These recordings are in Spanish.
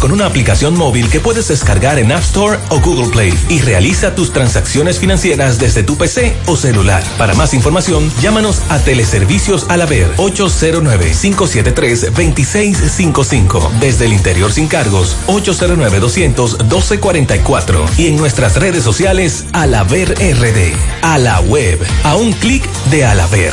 con una aplicación móvil que puedes descargar en App Store o Google Play y realiza tus transacciones financieras desde tu PC o celular. Para más información, llámanos a Teleservicios Alaber 809-573-2655. Desde el interior sin cargos, 809-200-1244. Y en nuestras redes sociales, Alaber RD. A la web, a un clic de Alaber.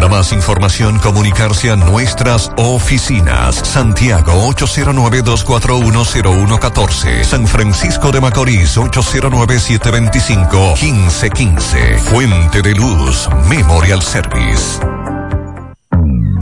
Para más información, comunicarse a nuestras oficinas. Santiago 809-241-0114. San Francisco de Macorís 809-725-1515. Fuente de Luz Memorial Service.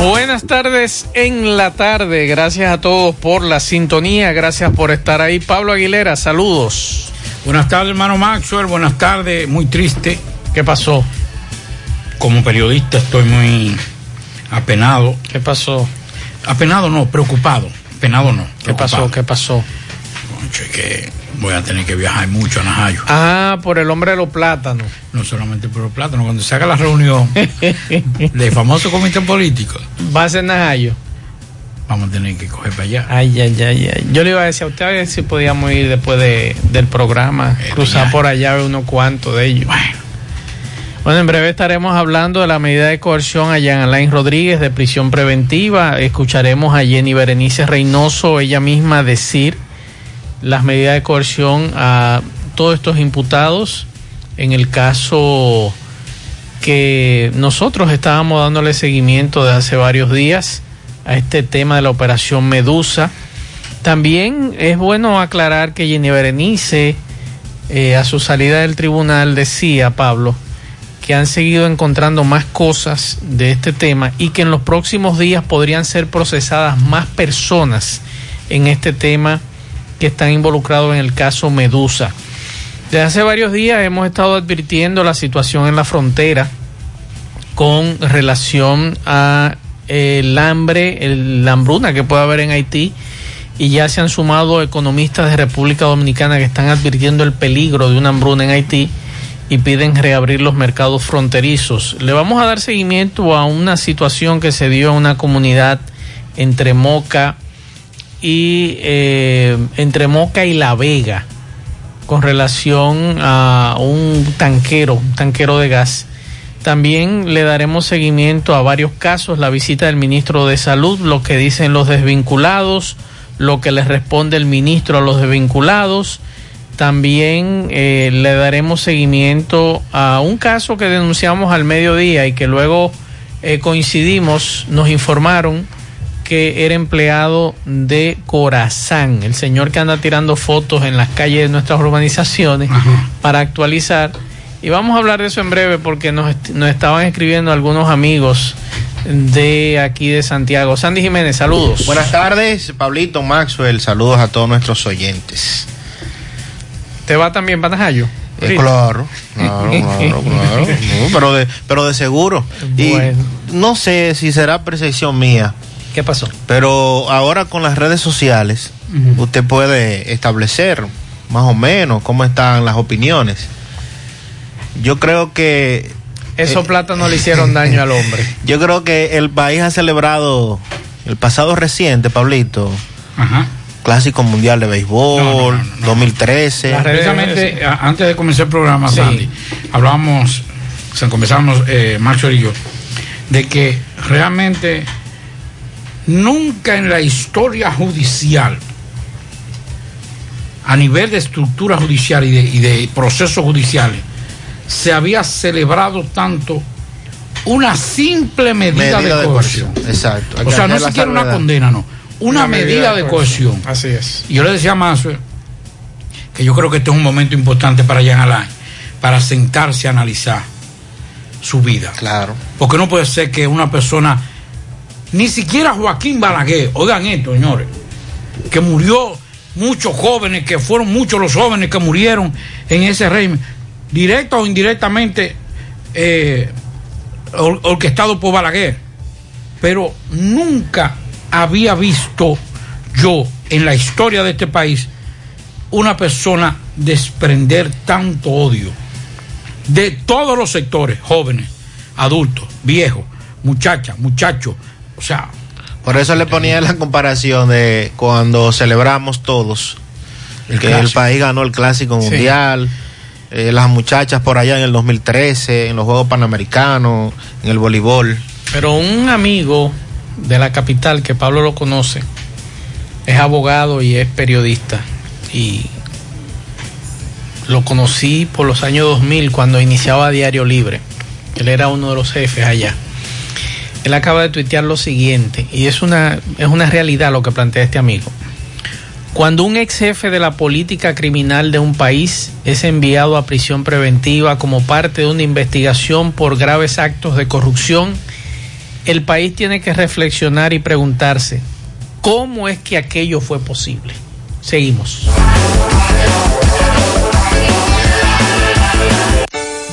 Buenas tardes en la tarde. Gracias a todos por la sintonía. Gracias por estar ahí. Pablo Aguilera, saludos. Buenas tardes, hermano Maxwell. Buenas tardes. Muy triste. ¿Qué pasó? Como periodista estoy muy apenado. ¿Qué pasó? Apenado no, preocupado. Apenado no. ¿Qué pasó? ¿Qué pasó? Que voy a tener que viajar mucho a Najayo. Ah, por el hombre de los plátanos. No solamente por los plátanos, cuando se haga la reunión del famoso comité político. Va a ser Najayo. Vamos a tener que coger para allá. Ay, ay, ay, ay. Yo le iba a decir a usted a ver si podíamos ir después de, del programa, Eh, cruzar por allá unos cuantos de ellos. Bueno, Bueno, en breve estaremos hablando de la medida de coerción allá en Alain Rodríguez de prisión preventiva. Escucharemos a Jenny Berenice Reynoso, ella misma, decir las medidas de coerción a todos estos imputados en el caso que nosotros estábamos dándole seguimiento de hace varios días a este tema de la operación Medusa. También es bueno aclarar que Jenny Berenice, eh, a su salida del tribunal, decía, Pablo, que han seguido encontrando más cosas de este tema y que en los próximos días podrían ser procesadas más personas en este tema que están involucrados en el caso Medusa. Desde hace varios días hemos estado advirtiendo la situación en la frontera con relación a el hambre, el, la hambruna que puede haber en Haití y ya se han sumado economistas de República Dominicana que están advirtiendo el peligro de una hambruna en Haití y piden reabrir los mercados fronterizos. Le vamos a dar seguimiento a una situación que se dio en una comunidad entre Moca y eh, entre Moca y La Vega con relación a un tanquero, un tanquero de gas. También le daremos seguimiento a varios casos, la visita del ministro de Salud, lo que dicen los desvinculados, lo que les responde el ministro a los desvinculados. También eh, le daremos seguimiento a un caso que denunciamos al mediodía y que luego eh, coincidimos, nos informaron que era empleado de Corazán, el señor que anda tirando fotos en las calles de nuestras urbanizaciones Ajá. para actualizar. Y vamos a hablar de eso en breve porque nos, nos estaban escribiendo algunos amigos de aquí de Santiago. Sandy Jiménez, saludos. Buenas tardes, Pablito Maxwell. Saludos a todos nuestros oyentes. ¿Te va también, Panajayo? Eh, claro, claro, claro, claro. No, pero, de, pero de seguro. Y Bueno. no sé si será percepción mía, ¿Qué pasó? pero ahora con las redes sociales usted puede establecer más o menos cómo están las opiniones. Yo creo que Esos Eh, platos no le hicieron daño al hombre. yo creo que el país ha celebrado el pasado reciente, Pablito, Ajá. Clásico Mundial de Béisbol, No, no, no, no, no. 2013. Las redes- Precisamente antes de comenzar el programa, Sí. Sandy, hablábamos, o sea, comenzamos eh, Maxwell y yo, de que realmente nunca en la historia judicial, a nivel de estructura judicial y de, y de procesos judiciales, se había celebrado tanto una simple medida, de, coerción. Exacto. O sea, no siquiera una condena, no. Una, medida, de coerción. Así es. Y yo le decía a Maxwell que yo creo que este es un momento importante para Jean Alain, para sentarse a analizar su vida. Claro. Porque no puede ser que una persona, ni siquiera Joaquín Balaguer, oigan esto, señores, que murió muchos jóvenes, que fueron muchos los jóvenes que murieron en ese régimen, directa o indirectamente eh, or- orquestado por Balaguer. Pero nunca había visto yo en la historia de este país una persona desprender tanto odio de todos los sectores, jóvenes, adultos, viejos, muchachas, muchachos. O sea, Por eso le ponía la comparación de cuando celebramos todos El que el país ganó el Clásico Sí. Mundial, eh, las muchachas por allá en el 2013, en los Juegos Panamericanos, en el voleibol. Pero un amigo de la capital, que Pablo lo conoce, es abogado y es periodista. Y lo conocí por los años 2000 cuando iniciaba Diario Libre. Él era uno de los jefes allá. Él acaba de tuitear lo siguiente, y es una, es una realidad lo que plantea este amigo. Cuando un ex jefe de la política criminal de un país es enviado a prisión preventiva como parte de una investigación por graves actos de corrupción, el país tiene que reflexionar y preguntarse, ¿cómo es que aquello fue posible? Seguimos.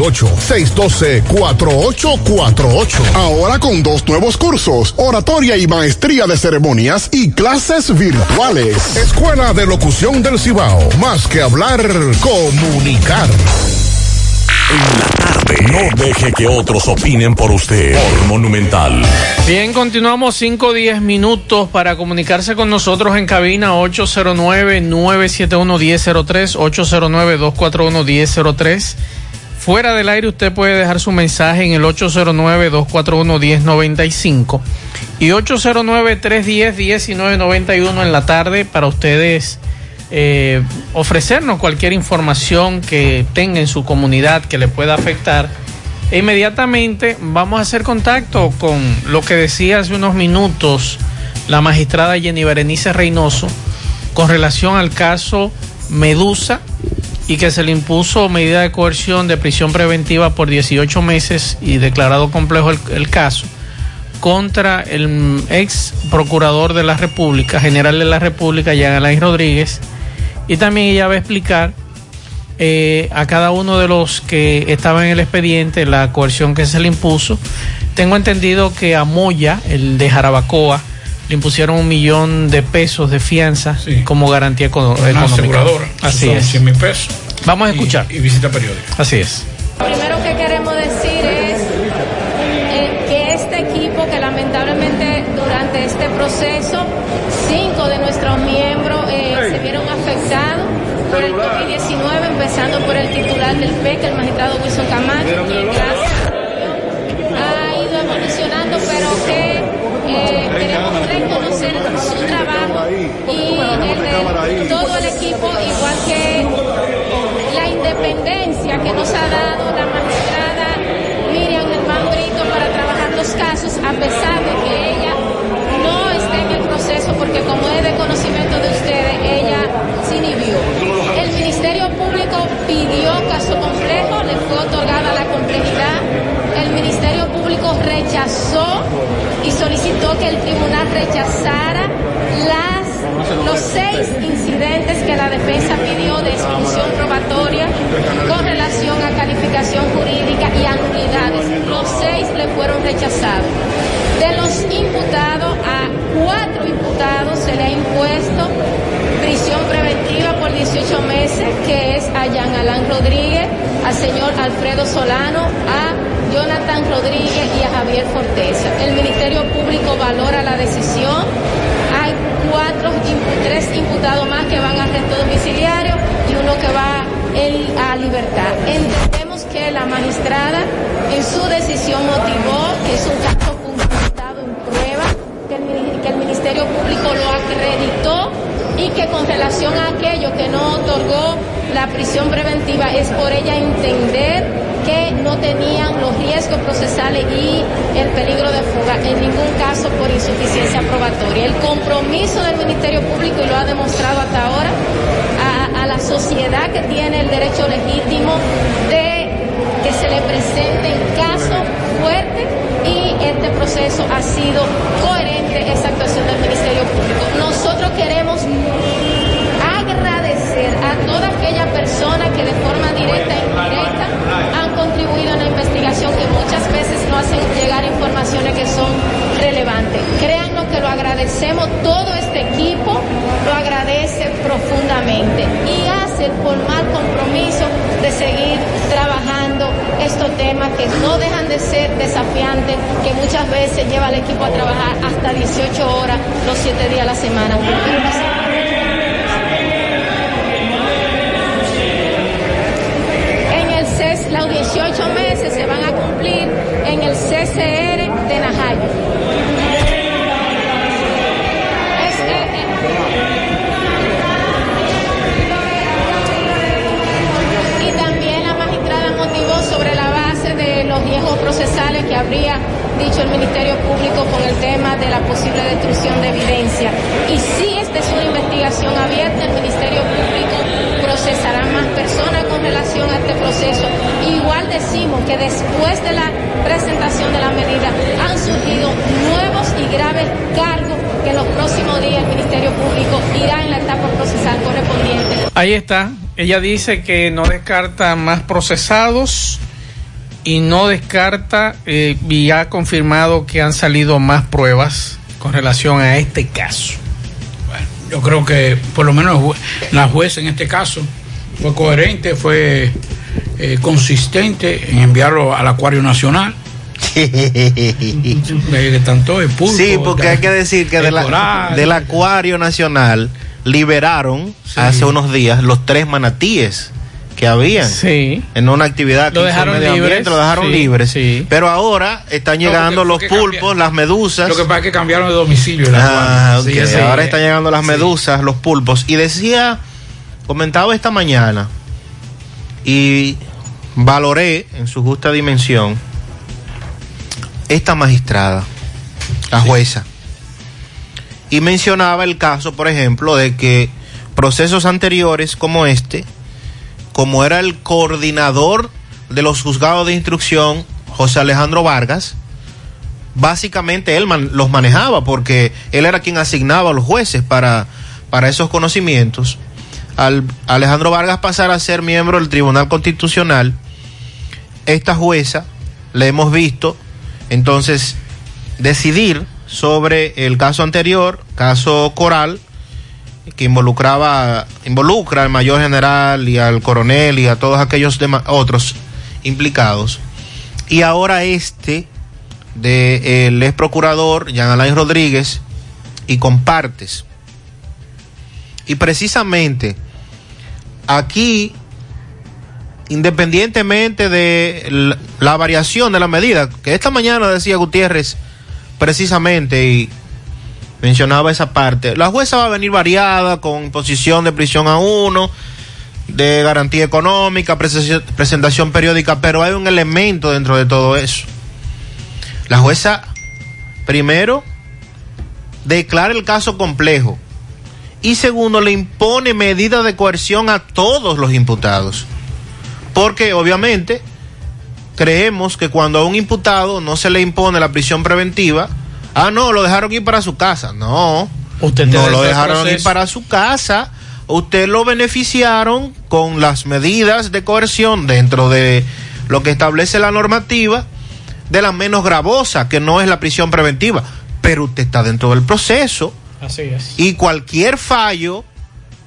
612-4848. Ahora con dos nuevos cursos, oratoria y maestría de ceremonias y clases virtuales. Escuela de Locución del Cibao. Más que hablar, comunicar. En la tarde. No deje que otros opinen por usted. Por Monumental. Bien, continuamos 5 o 10 minutos para comunicarse con nosotros en cabina 809-971-1003, 809-241-1003. Fuera del aire usted puede dejar su mensaje en el 809-241-1095 y 809-310-1991 en la tarde para ustedes eh, ofrecernos cualquier información que tenga en su comunidad que le pueda afectar. E inmediatamente vamos a hacer contacto con lo que decía hace unos minutos la magistrada Jenny Berenice Reynoso con relación al caso Medusa y que se le impuso medida de coerción de prisión preventiva por 18 meses y declarado complejo el, caso contra el ex procurador de la República, general de la República, Jean Alain Rodríguez, y también ella va a explicar eh, a cada uno de los que estaban en el expediente la coerción que se le impuso. Tengo entendido que a Moya, el de Jarabacoa, le impusieron un millón de pesos de fianza como garantía econo- Una económica. aseguradora. Así Son es. 100 mil pesos. Vamos a escuchar. Y, y visita periódica. Así es. Lo primero que queremos decir es eh, que este equipo, que lamentablemente durante este proceso, cinco de nuestros miembros eh, se vieron afectados por el COVID-19, empezando por el titular del PEC, el magistrado Wilson Camacho, quien gracias a Dios ha ido evolucionando, pero que eh, queremos reconocer su trabajo y todo el equipo, igual que la independencia que nos ha dado la magistrada Miriam Germán Brito para trabajar los casos, a pesar de que ella no esté en el proceso, porque como es de conocimiento de ustedes, ella se inhibió. El Ministerio Público pidió caso complejo, le fue otorgada la complejidad. El Ministerio Público rechazó y solicitó que el tribunal rechazara las los seis incidentes que la defensa pidió de exclusión probatoria con relación a calificación jurídica y a. Los seis le fueron rechazados. De los imputados, a cuatro imputados se le ha impuesto prisión preventiva por 18 meses, que es a Jean Alain Rodríguez, al señor Alfredo Solano, a Jonathan Rodríguez y a Javier Forteza. El Ministerio Público valora la decisión. Hay cuatro, tres imputados más que van a arresto domiciliario y uno que va a libertad. Entendemos que la magistrada en su decisión motivó que es un caso fundamentado en prueba, que el, que el Ministerio Público lo acreditó y que con relación a aquello que no otorgó la prisión preventiva es por ella entender que no tenían los riesgos procesales y el peligro de fuga, en ningún caso por insuficiencia probatoria. El compromiso del Ministerio Público, y lo ha demostrado hasta ahora, a, la sociedad que tiene el derecho legítimo de que se le presenten casos fuertes y este proceso ha sido coherente esa actuación del Ministerio Público. Nosotros queremos agradecer a toda aquella persona que de forma directa e indirecta han contribuido en la investigación que muchas veces no hacen llegar informaciones que son relevantes. Créanlo que lo agradecemos, todo este equipo lo agradece profundamente y hace el formal compromiso de seguir trabajando estos temas que no dejan de ser desafiantes, que muchas veces lleva al equipo a trabajar hasta 18 horas los 7 días a la semana. Riesgos procesales que habría dicho el Ministerio Público con el tema de la posible destrucción de evidencia. Y si esta es una investigación abierta, el Ministerio Público procesará más personas con relación a este proceso. Igual decimos que después de la presentación de la medida han surgido nuevos y graves cargos que en los próximos días el Ministerio Público irá en la etapa procesal correspondiente. Ahí está. Ella dice que no descarta más procesados y no descarta eh, y ha confirmado que han salido más pruebas con relación a este caso. Bueno, yo creo que por lo menos la jueza en este caso fue coherente, fue eh, consistente en enviarlo al Acuario Nacional. Tanto el pulpo, sí, porque hay que decir que de la, coral, del Acuario Nacional liberaron Sí. hace unos días los tres manatíes que habían Sí. en una actividad Lo que hizo dejaron Medio Ambiente, libres, lo dejaron sí, libres. sí. Pero ahora están llegando porque- los pulpos, cambia- las medusas. Lo que pasa es que cambiaron de domicilio. Ah, Ahora están llegando las medusas, los pulpos. Y decía, comentaba esta mañana y valoré en su justa dimensión esta magistrada, la jueza. Y mencionaba el caso, por ejemplo, de que procesos anteriores como este, como era el coordinador de los juzgados de instrucción, José Alejandro Vargas, básicamente él los manejaba porque él era quien asignaba a los jueces para, para esos conocimientos. Al Alejandro Vargas pasar a ser miembro del Tribunal Constitucional, esta jueza le hemos visto entonces decidir sobre el caso anterior, caso Coral, que involucraba, involucra al mayor general y al coronel y a todos aquellos otros implicados. Y ahora este del ex procurador Jean Alain Rodríguez y compartes. Y precisamente aquí, independientemente de la, la variación de la medida, que esta mañana decía Gutiérrez precisamente y mencionaba esa parte, la jueza va a venir variada con imposición de prisión a uno, de garantía económica, presentación- periódica, pero hay un elemento dentro de todo eso. La jueza, primero, declara el caso complejo y segundo, le impone medidas de coerción a todos los imputados. Porque obviamente creemos que cuando a un imputado no se le impone la prisión preventiva, ah, no, lo dejaron ir para su casa. No, Usted no lo dejaron ir para su casa. Usted lo beneficiaron con las medidas de coerción dentro de lo que establece la normativa de la menos gravosa, que no es la prisión preventiva, pero usted está dentro del proceso Así es. y cualquier fallo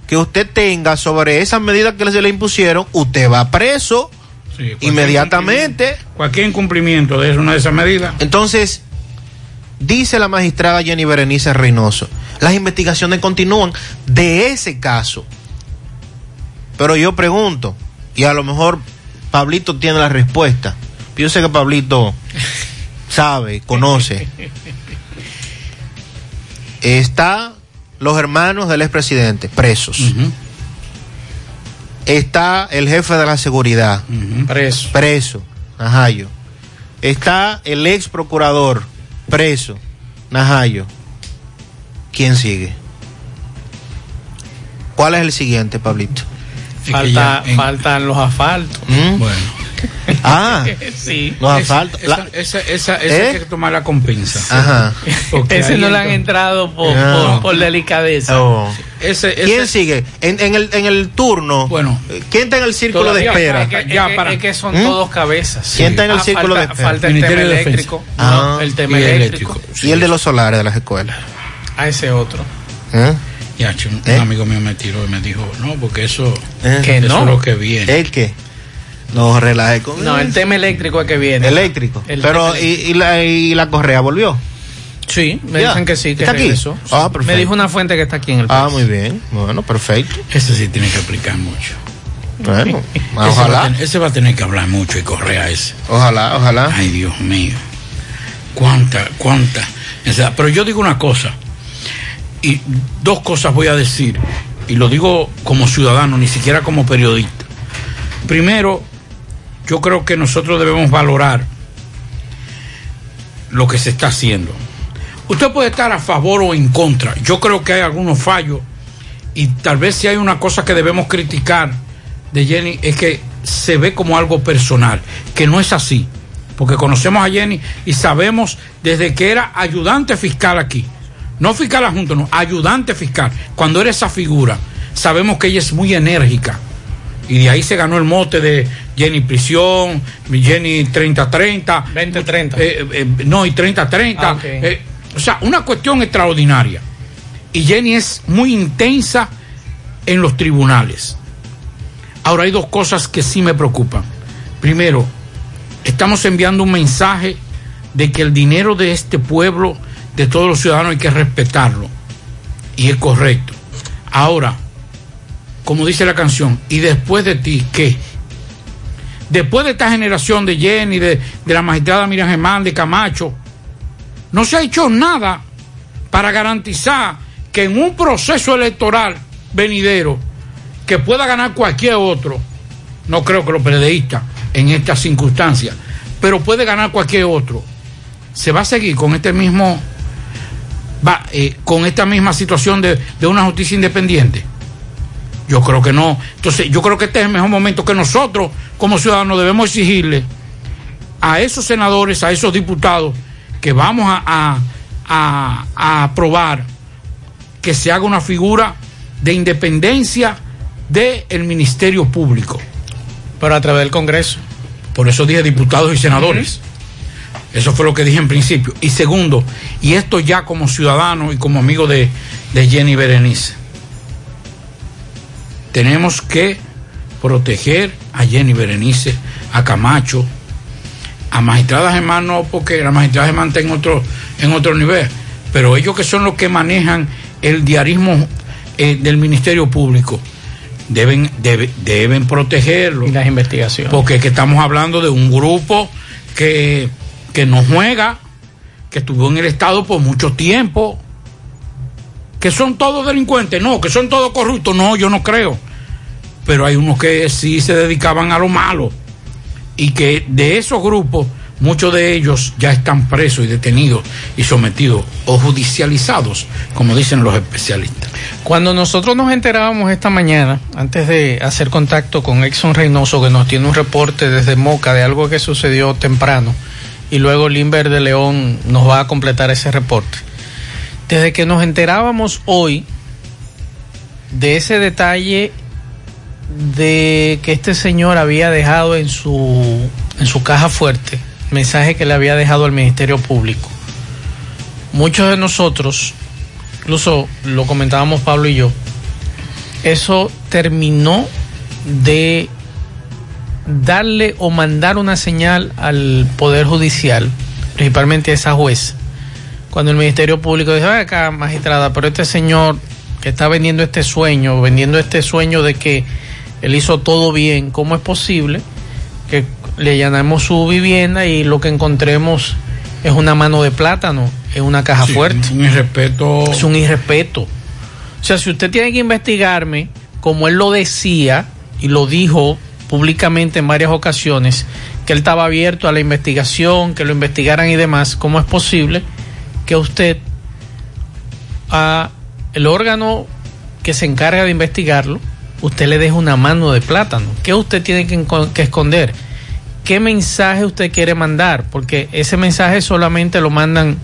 que usted tenga sobre esas medidas que se le impusieron, usted va preso Sí, cualquier inmediatamente. incumplimiento- Cualquier incumplimiento de una de esas medidas. Entonces, dice la magistrada Jenny Berenice Reynoso, las investigaciones continúan de ese caso. Pero yo pregunto, y a lo mejor Pablito tiene la respuesta. Yo sé que Pablito sabe, conoce. Está los hermanos del expresidente presos. Está el jefe de la seguridad Preso. preso, Najayo. Está el ex procurador preso, Najayo. ¿Quién sigue? ¿Cuál es el siguiente, Pablito? Falta, faltan los asfaltos. Bueno. Ah, sí. los Esa- asfaltos. Esa, La- esa, esa, esa ¿Eh? hay que tomar la compensa. Ajá. Porque Ese no le han entrado por, No. por, por delicadeza. Oh. Ese, ese- ¿Quién sigue? En, en el, en el turno. Bueno. ¿Quién está en el círculo de Todavía espera? Es que, Ya, es que- para- es que son ¿Mm? todos cabezas. ¿Quién está en el Ah, círculo falta, de espera? Falta el tema de eléctrico. Ah. no, el tema Y eléctrico. Sí. Y el de los solares de las escuelas. A ese otro. ¿Eh? Ya, un, ¿Eh? amigo mío me tiró y me dijo, no, porque eso, ¿Eh? Que eso no. es lo que viene. ¿El qué? No relaje con No, el tema eléctrico es que viene. eléctrico. El Pero, y, y la, y la correa volvió? Sí, me Ya. dicen que sí, que ¿Está aquí? regresó. Ah, Sí. perfecto. Me dijo una fuente que está aquí en el Ah, país. muy bien. Bueno, perfecto. Ese sí tiene que explicar mucho. Bueno, Ese va, a ojalá. tener, ese va a tener que hablar mucho y correr a ese. Ojalá, ojalá. Ay, Dios mío. Cuánta, cuánta. O sea, pero yo digo una cosa. Y dos cosas voy a decir. Y lo digo como ciudadano, ni siquiera como periodista. Primero, yo creo que nosotros debemos valorar lo que se está haciendo. Usted puede estar a favor o en contra. Yo creo que hay algunos fallos y tal vez si hay una cosa que debemos criticar de Jenny es que se ve como algo personal, que no es así, porque conocemos a Jenny y sabemos desde que era ayudante fiscal aquí, no fiscal adjunto, no, ayudante fiscal, cuando era esa figura, sabemos que ella es muy enérgica y de ahí se ganó el mote de Jenny Prisión, Jenny 30-30, 20-30. eh, eh, no, y 30-30, Ah, eh, o sea, una cuestión extraordinaria. Y Jenny es muy intensa en los tribunales. Ahora hay dos cosas que sí me preocupan. Primero, estamos enviando un mensaje de que el dinero de este pueblo, de todos los ciudadanos, hay que respetarlo. Y es correcto. Ahora, como dice la canción, ¿y después de ti qué? Después de esta generación de Jenny, de, la magistrada Miriam Germán, de Camacho, no se ha hecho nada para garantizar que en un proceso electoral venidero que pueda ganar cualquier otro, no creo que los periodistas en estas circunstancias, pero puede ganar cualquier otro, se va a seguir con este mismo, eh, con esta misma situación de, de una justicia independiente. Yo creo que no. Entonces, yo creo que este es el mejor momento que nosotros, como ciudadanos, debemos exigirle a esos senadores, a esos diputados, que vamos a, a- a- a aprobar que se haga una figura de independencia del Ministerio Público. Pero a través del Congreso. Por eso dije diputados y senadores. Eso fue lo que dije en principio. Y segundo, y esto ya como ciudadano y como amigo de, de Jenny Berenice, tenemos que proteger a Jenny Berenice, a Camacho, a magistrada Germán no, porque la magistrada Germán está en otro, en otro nivel, pero ellos que son los que manejan el diarismo eh, del Ministerio Público, deben, debe- deben protegerlo. Y las investigaciones. Porque es que estamos hablando de un grupo que, que no juega, que estuvo en el Estado por mucho tiempo, que son todos delincuentes, no, que son todos corruptos, no, yo no creo. Pero hay unos que sí se dedicaban a lo malo y que de esos grupos, muchos de ellos ya están presos y detenidos y sometidos o judicializados, como dicen los especialistas. Cuando nosotros nos enterábamos esta mañana, antes de hacer contacto con Exxon Reynoso, que nos tiene un reporte desde Moca de algo que sucedió temprano, y luego Limber de León nos va a completar ese reporte. Desde que nos enterábamos hoy de ese detalle de que este señor había dejado en su, en su caja fuerte, mensaje que le había dejado al Ministerio Público. Muchos de nosotros, incluso lo comentábamos Pablo y yo, eso terminó de darle o mandar una señal al Poder Judicial, principalmente a esa juez, cuando el Ministerio Público dice, acá magistrada, pero este señor que está vendiendo este sueño, vendiendo este sueño de que él hizo todo bien, ¿cómo es posible que le allanemos su vivienda y lo que encontremos es una mano de plátano en una caja Sí, fuerte? Un irrespeto. Es un irrespeto. O sea, si usted tiene que investigarme, como él lo decía y lo dijo públicamente en varias ocasiones, que él estaba abierto a la investigación, que lo investigaran y demás, ¿cómo es posible que usted a el órgano que se encarga de investigarlo, usted le deje una mano de plátano? ¿Qué usted tiene que, que esconder? ¿Qué mensaje usted quiere mandar? Porque ese mensaje solamente lo mandan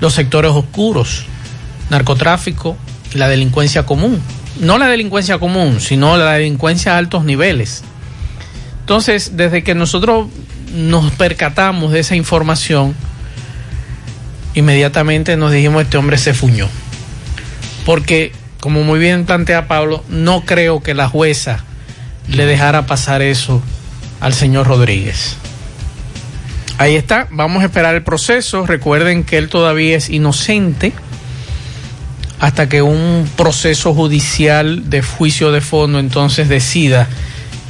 los sectores oscuros, narcotráfico y la delincuencia común. No la delincuencia común, sino la delincuencia a altos niveles. Entonces, desde que nosotros nos percatamos de esa información, inmediatamente nos dijimos, este hombre se fuñó. Porque, como muy bien plantea Pablo, no creo que la jueza le dejara pasar eso al señor Rodríguez. Ahí está, vamos a esperar el proceso. Recuerden que él todavía es inocente hasta que un proceso judicial de juicio de fondo entonces decida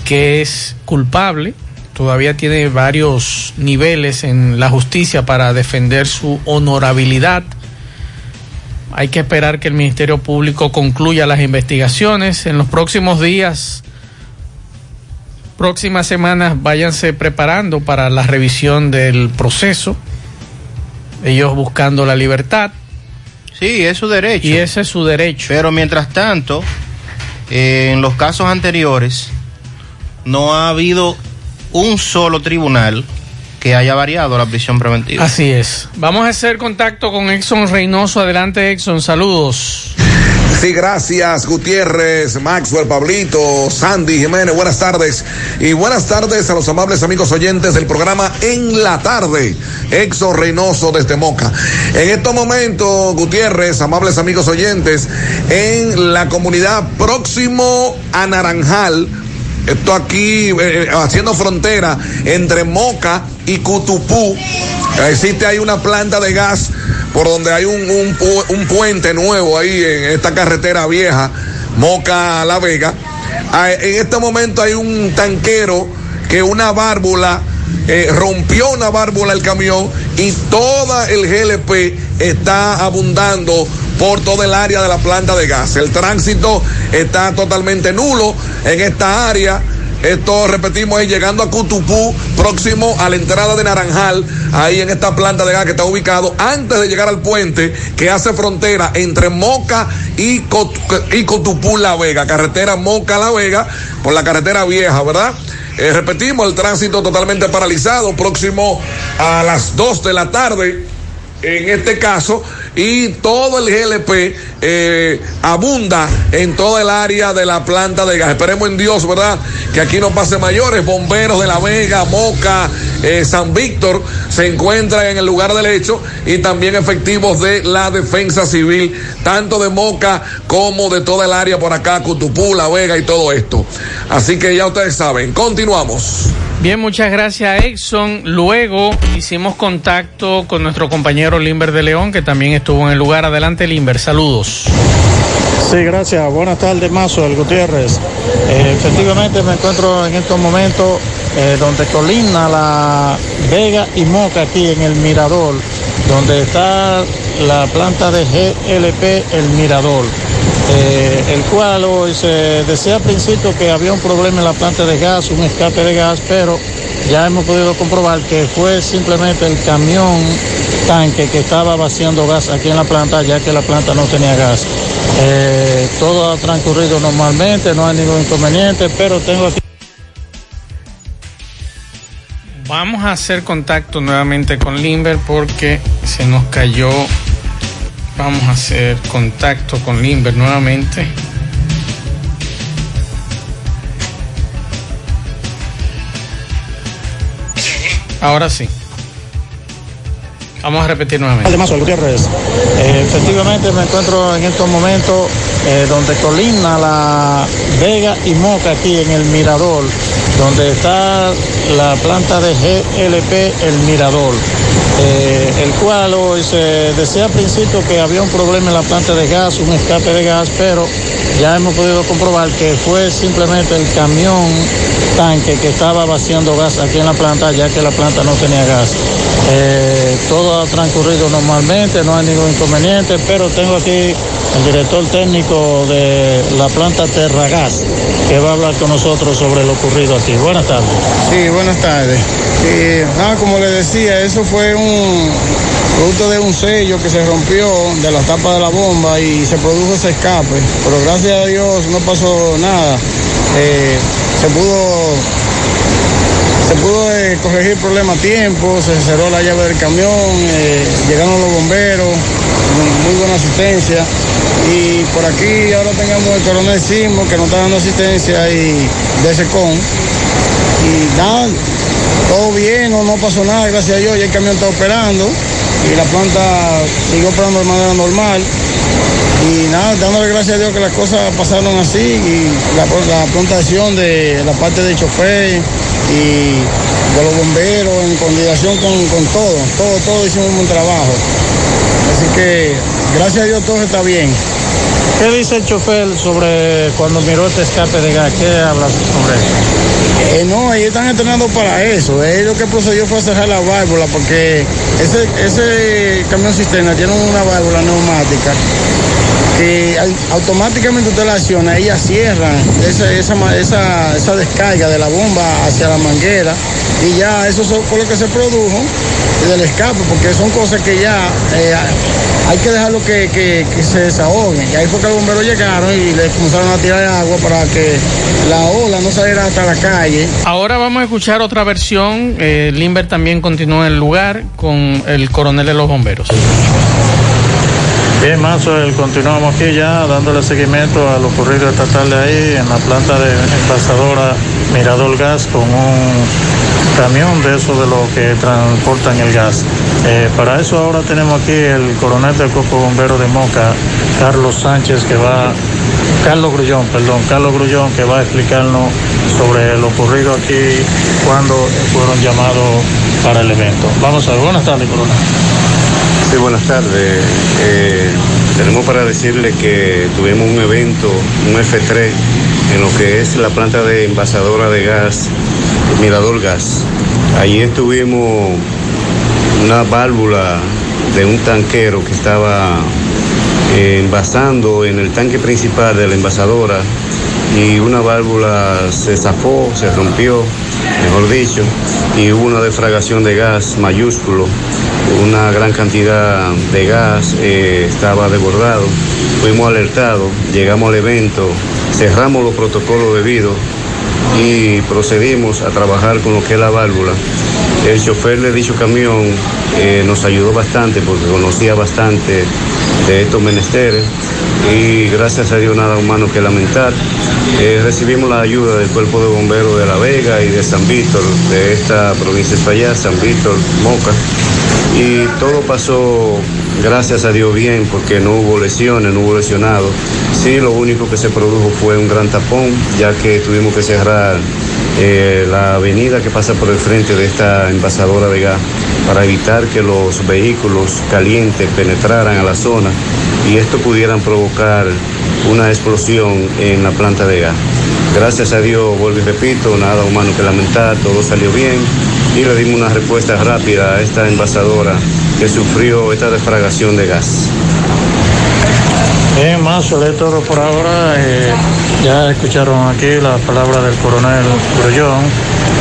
que es culpable. Todavía tiene varios niveles en la justicia para defender su honorabilidad. Hay que esperar que el Ministerio Público concluya las investigaciones. En los próximos días, próximas semanas, váyanse preparando para la revisión del proceso. Ellos buscando la libertad. Sí, es su derecho. Y ese es su derecho. Pero mientras tanto, eh, en los casos anteriores, no ha habido un solo tribunal que haya variado la prisión preventiva. Así es. Vamos a hacer contacto con Exxon Reynoso. Adelante, Exxon. Saludos. Sí, gracias Gutiérrez, Maxwell, Pablito, Sandy Jiménez, buenas tardes. Y buenas tardes a los amables amigos oyentes del programa En la Tarde, Exo Reynoso desde Moca. En estos momentos, Gutiérrez, amables amigos oyentes, en la comunidad próximo a Naranjal, esto aquí eh, haciendo frontera entre Moca y Cutupú. Existe ahí una planta de gas por donde hay un, un, un puente nuevo ahí en esta carretera vieja, Moca La Vega. Ah, En este momento hay un tanquero que una válvula eh, rompió una válvula el camión y toda el GLP está abundando por toda el área de la planta de gas. El tránsito está totalmente nulo en esta área. Esto, repetimos, es llegando a Cutupú, próximo a la entrada de Naranjal, ahí en esta planta de gas que está ubicado, antes de llegar al puente que hace frontera entre Moca y, Cotupú La Vega, carretera Moca La Vega, por la carretera vieja, ¿verdad? Eh, repetimos, el tránsito totalmente paralizado, próximo a las 2 de la tarde en este caso, y todo el GLP eh, abunda en toda el área de la planta de gas. Esperemos en Dios, ¿verdad? Que aquí no pase mayores. Bomberos de La Vega, Moca, eh, San Víctor se encuentran en el lugar del hecho y también efectivos de la defensa civil, tanto de Moca como de toda el área por acá, Cutupú, La Vega y todo esto. Así que ya ustedes saben, continuamos. Bien, muchas gracias, Exxon. Luego hicimos contacto con nuestro compañero Limber de León, que también estuvo en el lugar. Adelante, Limber. Saludos. Sí, gracias. Buenas tardes, Mazo, el Gutiérrez. Eh, efectivamente me encuentro en estos momentos eh, donde colina la Vega y Moca aquí en el Mirador, donde está la planta de GLP El Mirador, eh, el cual hoy se decía al principio que había un problema en la planta de gas, un escape de gas, pero ya hemos podido comprobar que fue simplemente el camión tanque que estaba vaciando gas aquí en la planta, ya que la planta no tenía gas. Eh, todo ha transcurrido normalmente, no hay ningún inconveniente, pero tengo aquí. Vamos a hacer contacto nuevamente con Limber porque se nos cayó. Vamos a hacer contacto con Limber nuevamente. Ahora sí. Vamos a repetir nuevamente. Además, Gutiérrez, eh, efectivamente me encuentro en estos momentos eh, donde colina la Vega y Moca aquí en el Mirador donde está la planta de GLP El Mirador, eh, el cual hoy se decía al principio que había un problema en la planta de gas, un escape de gas, pero ya hemos podido comprobar que fue simplemente el camión tanque que estaba vaciando gas aquí en la planta, ya que la planta no tenía gas. Eh, todo ha transcurrido normalmente, no hay ningún inconveniente, pero tengo aquí el director técnico de la planta Terragas, que va a hablar con nosotros sobre lo ocurrido aquí. Buenas tardes. Sí, buenas tardes. Nada, como le decía, eso fue un producto de un sello que se rompió de la tapa de la bomba y se produjo ese escape. Pero gracias a Dios no pasó nada. Eh, se pudo se pudo eh, corregir el problema a tiempo, se cerró la llave del camión, eh, llegaron los bomberos, muy, buena asistencia. Y por aquí ahora tengamos el coronel Sismo que nos está dando asistencia y de SECON. Y nada, todo bien, no, no pasó nada, gracias a Dios, ya el camión está operando y la planta sigue operando de manera normal. Y nada, dándole gracias a Dios que las cosas pasaron así y la, la plantación de la parte del chofer y de los bomberos en coordinación con, con todo, todo, todo hicimos un buen trabajo. Así que gracias a Dios todo está bien. ¿Qué dice el chofer sobre cuando miró este escape de gas? ¿Qué hablas sobre eso? Eh, no, ellos están entrenando para eso. Ellos lo que procedió fue cerrar la válvula porque ese, ese camión cisterna tiene una válvula neumática que automáticamente usted la acciona, ella cierra esa, esa, esa, descarga de la bomba hacia la manguera y ya eso so- fue lo que se produjo del escape, porque son cosas que ya eh, hay que dejarlo que, que, que se desahoguen. Y ahí fue que los bomberos llegaron y le comenzaron a tirar agua para que la ola no saliera hasta la calle. Ahora vamos a escuchar otra versión. Eh, Limber también continúa en el lugar con el coronel de los bomberos. Bien, Mazo, continuamos aquí ya dándole seguimiento a lo ocurrido esta tarde ahí en la planta de envasadora Mirador Gas con un camión de eso de lo que transportan el gas. Eh, para eso ahora tenemos aquí el coronel del Cuerpo Bombero de Moca, Carlos Sánchez, que va, Carlos Grullón, perdón, Carlos Grullón, que va a explicarnos sobre lo ocurrido aquí cuando fueron llamados para el evento. Vamos a ver, buenas tardes, coronel. Sí, buenas tardes. Eh, tenemos para decirle que tuvimos un evento, un F3, en lo que es la planta de envasadora de gas, Mirador Gas. Allí estuvimos una válvula de un tanquero que estaba eh, envasando en el tanque principal de la envasadora y una válvula se zafó, se rompió, mejor dicho, y hubo una defragación de gas mayúsculo, una gran cantidad de gas eh, estaba desbordado, fuimos alertados, llegamos al evento, cerramos los protocolos debidos y procedimos a trabajar con lo que es la válvula. El chofer de dicho camión eh, nos ayudó bastante porque conocía bastante de estos menesteres y gracias a Dios nada humano que lamentar. Eh, recibimos la ayuda del Cuerpo de Bomberos de La Vega y de San Víctor, de esta provincia de España, San Víctor, Moca. Y todo pasó, gracias a Dios, bien, porque no hubo lesiones, no hubo lesionados. Sí, lo único que se produjo fue un gran tapón, ya que tuvimos que cerrar eh, la avenida que pasa por el frente de esta envasadora de gas para evitar que los vehículos calientes penetraran a la zona y esto pudieran provocar una explosión en la planta de gas. Gracias a Dios, vuelvo y repito, nada humano que lamentar, todo salió bien y le dimos una respuesta rápida a esta envasadora que sufrió esta defragación de gas. Bien, más sobre todo por ahora. eh, ya escucharon aquí las palabras del coronel Grullón,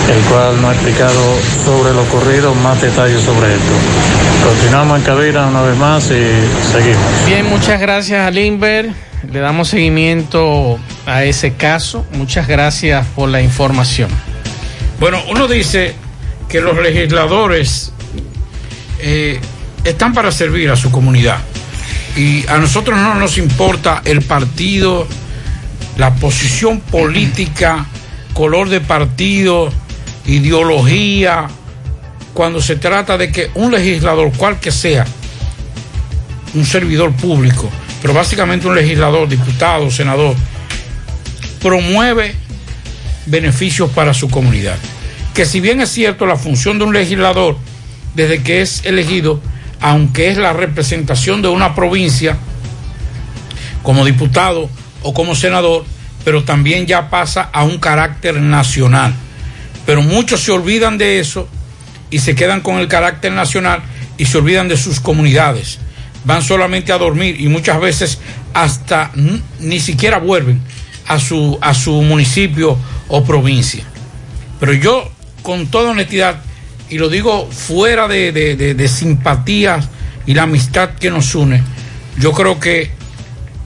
el cual nos ha explicado sobre lo ocurrido, más detalles sobre esto. Continuamos en cabina una vez más y seguimos. Bien, muchas gracias a Limber. Le damos seguimiento a ese caso. Muchas gracias por la información. Bueno, uno dice que los legisladores eh, están para servir a su comunidad. Y a nosotros no nos importa el partido, la posición política, color de partido, ideología. cuando se trata de que un legislador, cual que sea, un servidor público, pero básicamente un legislador, diputado, senador, promueve beneficios para su comunidad. Que si bien es cierto la función de un legislador, desde que es elegido, aunque es la representación de una provincia, como diputado o como senador, pero también ya pasa a un carácter nacional. Pero muchos se olvidan de eso y se quedan con el carácter nacional y se olvidan de sus comunidades. Van solamente a dormir y muchas veces hasta ni siquiera vuelven a su, a su municipio o provincia. Pero yo, con toda honestidad, y lo digo fuera de, de, de simpatías y la amistad que nos une, yo creo que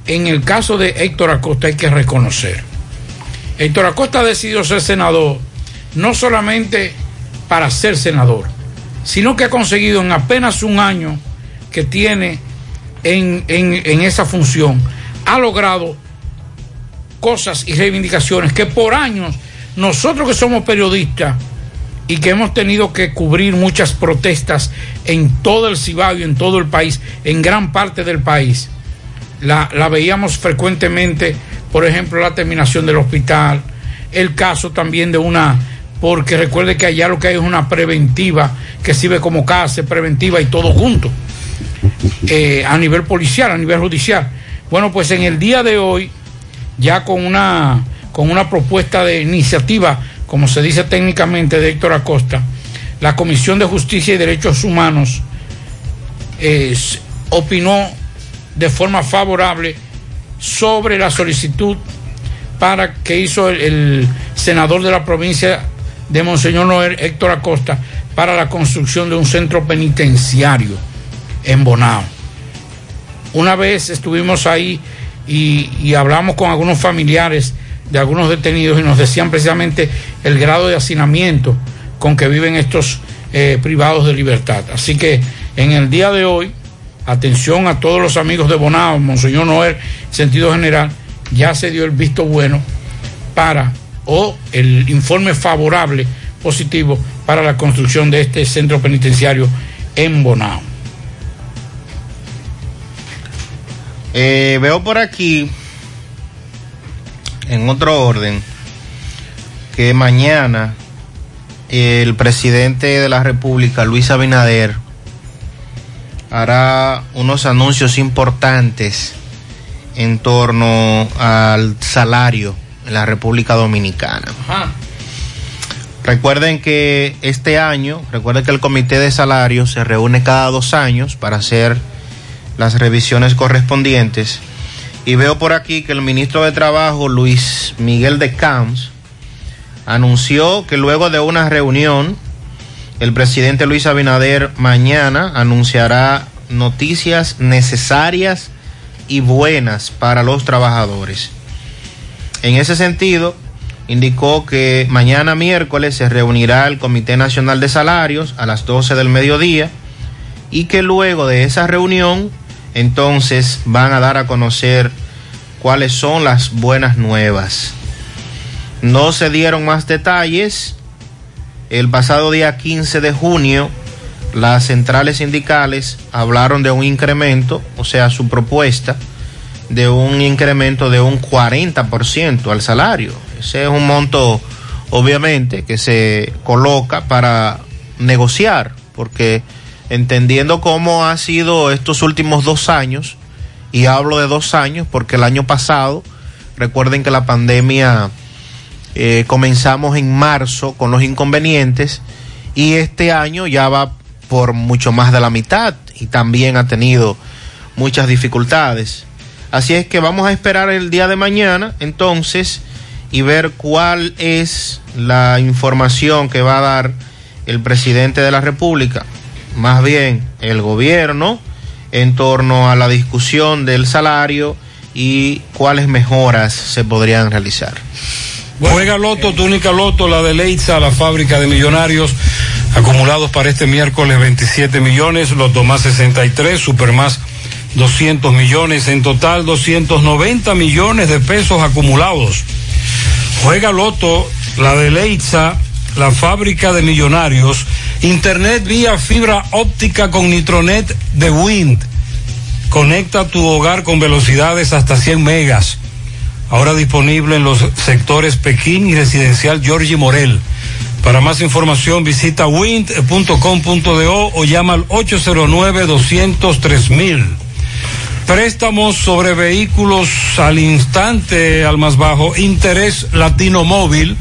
en el caso de Héctor Acosta hay que reconocer. Héctor Acosta ha decidido ser senador no solamente para ser senador, sino que ha conseguido en apenas un año que tiene en, en esa función, ha logrado cosas y reivindicaciones que por años nosotros que somos periodistas y que hemos tenido que cubrir muchas protestas en todo el Cibao y en todo el país, en gran parte del país, la, la veíamos frecuentemente, por ejemplo, la terminación del hospital, el caso también de una, porque recuerde que allá lo que hay es una preventiva que sirve como cárcel preventiva y todo junto, eh, a nivel policial, a nivel judicial. Bueno, pues en el día de hoy, ya con una, con una propuesta de iniciativa, como se dice técnicamente, de Héctor Acosta, la Comisión de Justicia y Derechos Humanos opinó de forma favorable sobre la solicitud para que hizo el, senador de la provincia de Monseñor Noel, Héctor Acosta, para la construcción de un centro penitenciario en Bonao. Una vez estuvimos ahí y, hablamos con algunos familiares de algunos detenidos y nos decían precisamente el grado de hacinamiento con que viven estos eh, privados de libertad. Así que en el día de hoy atención a todos los amigos de Bonao, Monseñor Noel, sentido general, ya se dio el visto bueno para, o el informe favorable, positivo, para la construcción de este centro penitenciario en Bonao. Eh, veo por aquí, en otro orden, que mañana el presidente de la República, Luis Abinader, hará unos anuncios importantes en torno al salario en la República Dominicana. Ajá. Recuerden que este año, recuerden que el Comité de Salarios se reúne cada dos años para hacer las revisiones correspondientes. Y veo por aquí que el ministro de Trabajo, Luis Miguel de Camps, anunció que luego de una reunión el presidente Luis Abinader mañana anunciará noticias necesarias y buenas para los trabajadores. En ese sentido, indicó que mañana miércoles se reunirá el Comité Nacional de Salarios a las 12 del mediodía y que luego de esa reunión entonces van a dar a conocer cuáles son las buenas nuevas. No se dieron más detalles el pasado día 15 de junio, las centrales sindicales hablaron de un incremento, o sea, su propuesta de un incremento de un 40% al salario. Ese es un monto, obviamente, que se coloca para negociar, porque entendiendo cómo ha sido estos últimos dos años, y hablo de dos años porque el año pasado, recuerden que la pandemia eh, comenzamos en marzo con los inconvenientes y este año ya va por mucho más de la mitad y también ha tenido muchas dificultades. Así es que vamos a esperar el día de mañana entonces y ver cuál es la información que va a dar el presidente de la República, más bien el gobierno, en torno a la discusión del salario y cuáles mejoras se podrían realizar. Juega Loto, túnica Loto, la de Leitza, la fábrica de millonarios, acumulados para este miércoles 27 millones, Loto más 63, Super más 200 millones, en total 290 millones de pesos acumulados. Juega Loto, la de Leitza, la fábrica de millonarios, Internet vía fibra óptica con Nitronet de Wind. Conecta tu hogar con velocidades hasta 100 megas. Ahora disponible en los sectores Pekín y residencial Giorgi Morel. Para más información visita wind.com.do o llama al 809-203 Préstamos sobre vehículos al instante, al más bajo, interés latino móvil.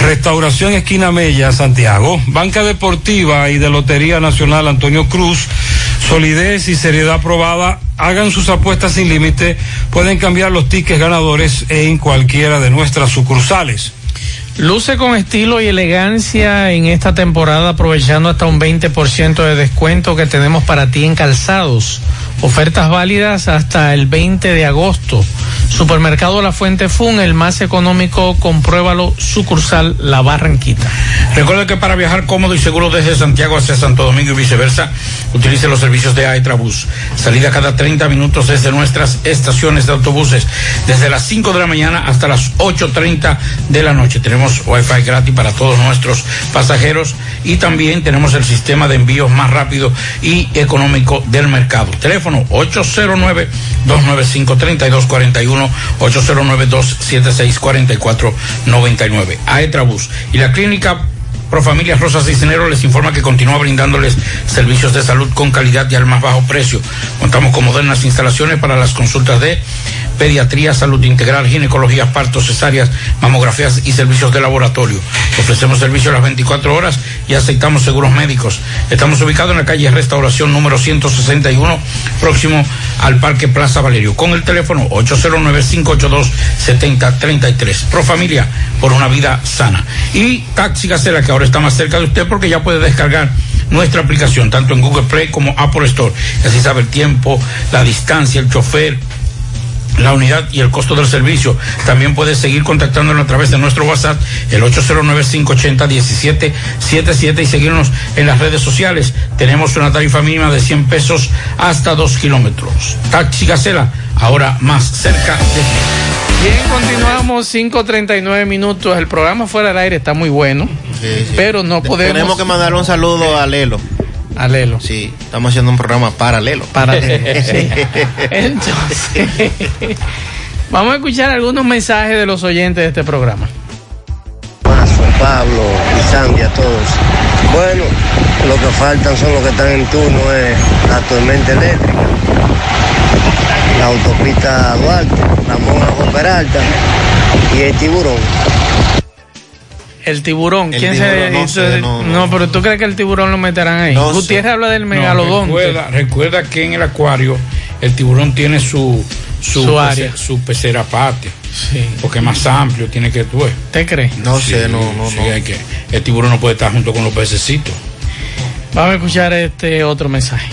Restauración Esquina Mella, Santiago. Banca Deportiva y de Lotería Nacional Antonio Cruz. Solidez y seriedad probada. Hagan sus apuestas sin límite. Pueden cambiar los tickets ganadores en cualquiera de nuestras sucursales. Luce con estilo y elegancia en esta temporada aprovechando hasta un 20% de descuento que tenemos para ti en calzados. Ofertas válidas hasta el 20 de agosto. Supermercado La Fuente Fun, el más económico, compruébalo, sucursal La Barranquita. Recuerda que para viajar cómodo y seguro desde Santiago hacia Santo Domingo y viceversa, utilice los servicios de Aetrabús. Salida cada 30 minutos desde nuestras estaciones de autobuses, desde las 5 de la mañana hasta las 8.30 de la noche. Tenemos Wi-Fi gratis para todos nuestros pasajeros y también tenemos el sistema de envíos más rápido y económico del mercado. Teléfono 809-295-3241, 809-276-4499. Aetrabús y la clínica Profamilias Rosas Cisneros les informa que continúa brindándoles servicios de salud con calidad y al más bajo precio. Contamos con modernas instalaciones para las consultas de pediatría, salud integral, ginecología, partos, cesáreas, mamografías y servicios de laboratorio. Ofrecemos servicios las 24 horas y aceptamos seguros médicos. Estamos ubicados en la calle Restauración número 161, próximo al Parque Plaza Valerio, con el teléfono 809-582-7033. Profamilia, por una vida sana. Y Taxi Gacela, que ahora está más cerca de usted porque ya puede descargar nuestra aplicación, tanto en Google Play como Apple Store. Así sabe el tiempo, la distancia, el chofer la unidad y el costo del servicio. También puedes seguir contactándonos a través de nuestro WhatsApp, el 809-580-1777 y seguirnos en las redes sociales. Tenemos una tarifa mínima de 100 pesos hasta 2 kilómetros. Taxi Gacela, ahora más cerca de ti. Bien, continuamos 5.39 minutos. El programa fuera del aire está muy bueno, pero no podemos... Tenemos que mandar un saludo a Lelo. A Lelo. Sí, estamos haciendo un programa paralelo. Paralelo, sí. Entonces, vamos a escuchar algunos mensajes de los oyentes de este programa. Mazo, Pablo y Sandy a todos. Bueno, lo que faltan son los que están en turno, es la tormenta eléctrica, la autopista Duarte, la Monja Peralta y el tiburón. El tiburón, El ¿quién tiburón, no se sé, no, no, pero tú crees que el tiburón lo meterán ahí? No Gutiérrez sé. habla del No, megalodón. recuerda, recuerda que en el acuario el tiburón tiene su, su, Su pece- área. su pecera aparte. Sí. Porque es más amplio, tiene que tú. ¿Te crees? No sé, no, no, sí, no. hay que, el tiburón no puede estar junto con los pececitos. Vamos a escuchar este otro mensaje.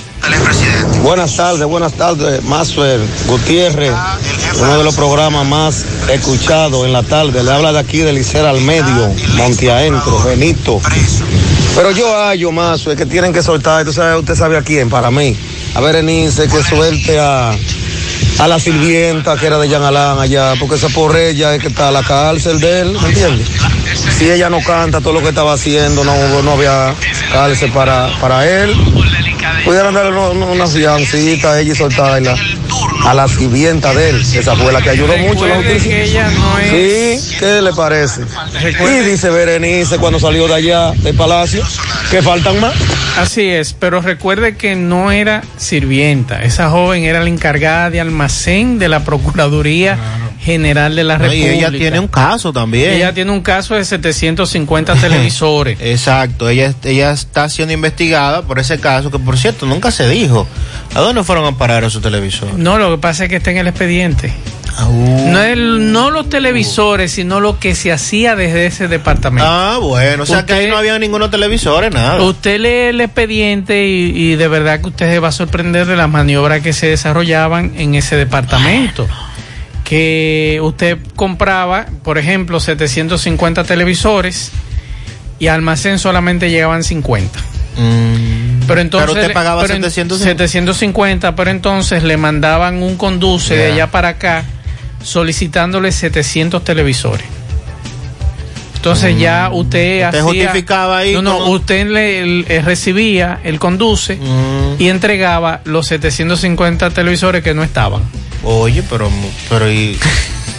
Buenas tardes, buenas tardes, Maxwell Gutiérrez, uno de los programas más escuchados en la tarde. Le habla de aquí de Licera al medio, Monteadentro, Benito. Pero yo hallo, Maxwell, que tienen que soltar, ¿tú sabes, usted sabe a quién, para mí. A Berenice, que suelte a, a la sirvienta que era de Jean Alain allá, porque esa por ella es que está la cárcel de él, ¿me entiendes? Si ella no canta todo lo que estaba haciendo, no, no había cárcel para, para él. Pudieran darle una, fiancita a ella y soltarla a la sirvienta de él. Esa fue la que ayudó mucho a la justicia. que ella no es- Sí, ¿qué le parece? Recuerde- Y dice Berenice cuando salió de allá, del palacio, que faltan más. Así es, pero recuerde que no era sirvienta. Esa joven era la encargada de almacén de la Procuraduría General de la No, y República. ella tiene un caso también. Ella tiene un caso de 750 televisores. Exacto, ella, ella está siendo investigada por ese caso que por cierto nunca se dijo. ¿A dónde fueron a parar esos televisores? No, lo que pasa es que está en el expediente. No, el- no los televisores, sino lo que se hacía desde ese departamento. Ah, bueno, o sea que ahí no había ninguno televisores, nada. Usted lee el expediente y, y de verdad que usted se va a sorprender de las maniobras que se desarrollaban en ese departamento. Que usted compraba, por ejemplo, 750 televisores y al almacén solamente llegaban 50. Pero entonces. Mm. Pero usted pagaba pero en- 750. 750, pero entonces le mandaban un conduce de allá para acá solicitándole 700 televisores. Entonces ya usted Usted hacía- justificaba ahí No, no, como- usted le, le recibía el conduce y entregaba los 750 televisores que no estaban. Oye, pero, pero, y,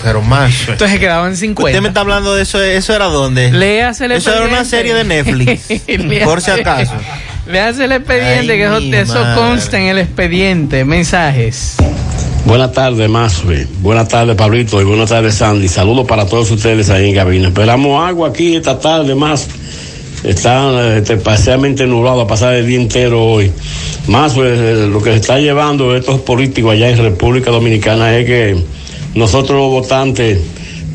pero más. Entonces quedaban 50. Usted me está hablando de eso, ¿eso era dónde? Léase el Eso era una serie de Netflix, Léase- por si acaso. Le hace el expediente, Ay, que eso, eso consta en el expediente. Mensajes. Buenas tardes, Mazue. Buenas tardes, Pablito. Y buenas tardes, Sandy. Saludos para todos ustedes ahí en cabina. Esperamos agua aquí esta tarde más. Está este, parcialmente nublado a pasar el día entero hoy. Más eh, lo que se está llevando estos políticos allá en República Dominicana es que nosotros los votantes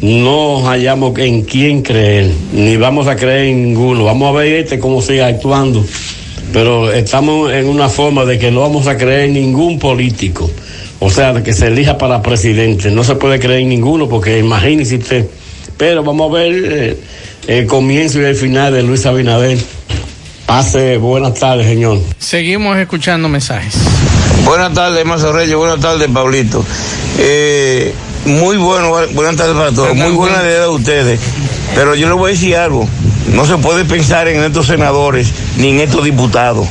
no hallamos en quién creer, ni vamos a creer en ninguno. Vamos a ver este cómo sigue actuando. Pero estamos en una forma de que no vamos a creer en ningún político. O sea, de que se elija para presidente. No se puede creer en ninguno porque imagínese usted. Pero vamos a ver eh, el comienzo y el final de Luis Abinader. Pase buenas tardes, señor. Seguimos escuchando mensajes. Buenas tardes, Mazo Reyes. Buenas tardes, Pablito. Eh, muy bueno, buenas tardes para todos. Muy buena idea de ustedes. Pero yo les voy a decir algo. No se puede pensar en estos senadores ni en estos diputados.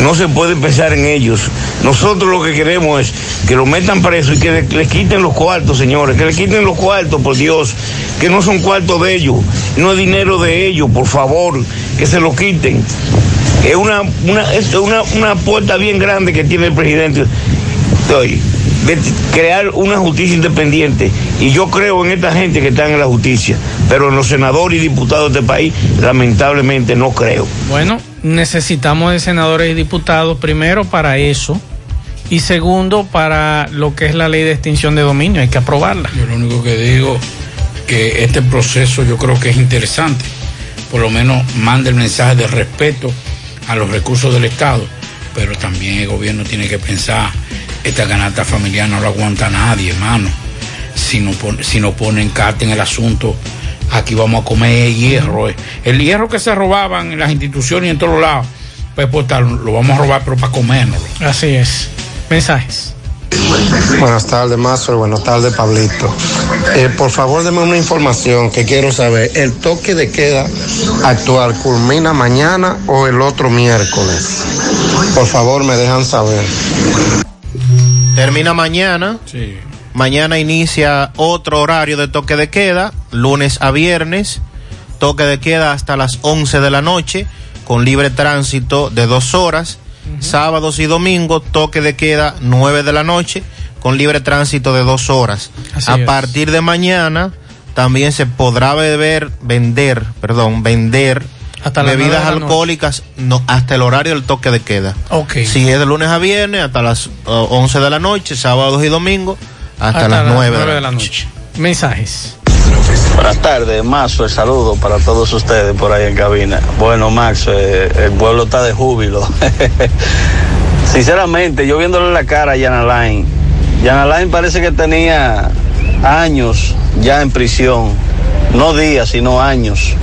No se puede pensar en ellos. Nosotros lo que queremos es que lo metan preso y que le- les quiten los cuartos, señores. Que les quiten los cuartos, por Dios. Que no son cuartos de ellos. No es dinero de ellos, por favor. Que se lo quiten. Es una, una, es una, una puerta bien grande que tiene el presidente hoy de crear una justicia independiente. Y yo creo en esta gente que está en la justicia, pero en los senadores y diputados de este país, lamentablemente no creo. Bueno, necesitamos de senadores y diputados primero para eso y segundo para lo que es la ley de extinción de dominio, hay que aprobarla. Yo lo único que digo que este proceso yo creo que es interesante. Por lo menos manda el mensaje de respeto a los recursos del Estado, pero también el gobierno tiene que pensar, esta ganata familiar no lo aguanta nadie, hermano. Si no, si no ponen carta en el asunto, aquí vamos a comer hierro. eh. El hierro que se robaban en las instituciones y en todos lados, pues, pues tal, lo vamos a robar, pero para comérnoslo. Así es. Mensajes. Buenas tardes, Mazo. Buenas tardes, Pablito. Eh, por favor, deme una información que quiero saber. ¿El toque de queda actual culmina mañana o el otro miércoles? Por favor, me dejan saber. Termina mañana. Mañana inicia otro horario de toque de queda, lunes a viernes. Toque de queda hasta las 11 de la noche, con libre tránsito de dos horas. Sábados y domingos, toque de queda 9 de la noche, con libre tránsito de dos horas. Así a es. partir de mañana también se podrá beber, vender, perdón, vender Hasta bebidas alcohólicas no, hasta el horario del toque de queda. Ok. Si es de lunes a viernes hasta las uh, 11 de la noche, sábados y domingos hasta, las 9 de la, noche. Mensajes. Buenas tardes, Mazo, el saludo para todos ustedes por ahí en cabina. Bueno, Max, eh, el pueblo está de júbilo. Sinceramente, yo viéndole la cara a Jan Alain, Jan Alain parece que tenía años ya en prisión, no días, sino años.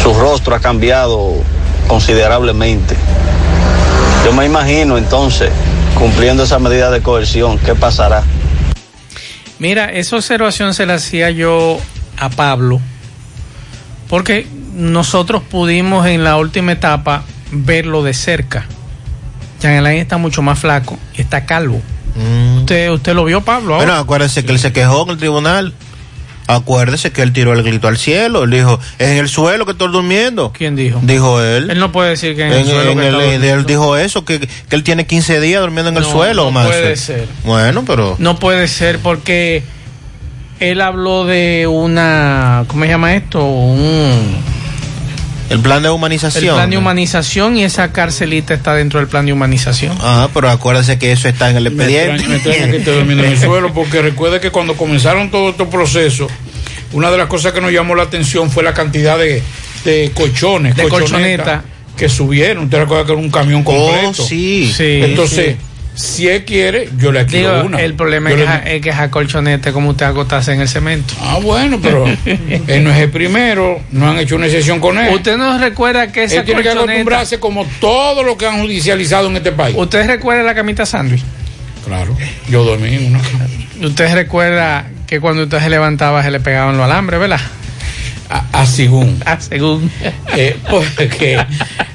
Su rostro ha cambiado considerablemente. Yo me imagino entonces, cumpliendo esa medida de coerción, ¿qué pasará? Mira, esa observación se la hacía yo a Pablo, porque nosotros pudimos en la última etapa verlo de cerca. Jean Alain está mucho más flaco y está calvo. Usted, usted lo vio, Pablo. ahora? Bueno, acuérdese que él se quejó en el tribunal. Acuérdese que él tiró el grito al cielo. Él dijo, es en el suelo que estoy durmiendo. ¿Quién dijo? Dijo él. Él no puede decir que en, En- el suelo en que el- está él dijo eso, que, que él tiene 15 días durmiendo en el suelo. no puede ser. Bueno, pero... No puede ser porque él habló de una, ¿cómo se llama esto? Un, el plan de el humanización. plan de humanización y esa carcelita está dentro del plan de humanización. Ah, pero acuérdese que eso está en el Me expediente. extraña, me extraña que en el suelo, porque recuerde que cuando comenzaron todos estos procesos, una de las cosas que nos llamó la atención fue la cantidad de, de colchones, De colchonetas colchoneta. que subieron. Usted recuerda que era un camión completo. Oh, sí. Sí, Entonces, sí. Si él quiere, yo le alquilo Digo, una. el problema Yo es que, le- es que esa colchoneta como usted acostarse en el cemento. Ah, bueno, pero él no es el primero, no han hecho una excepción con él. ¿Usted no recuerda que esa él tiene que acostumbrarse como todo lo que han judicializado en este país. ¿Usted recuerda la camita sándwich? Claro, yo dormí en una. ¿Usted recuerda que cuando usted se levantaba se le pegaban los alambres, verdad? A, según. A según. Eh, porque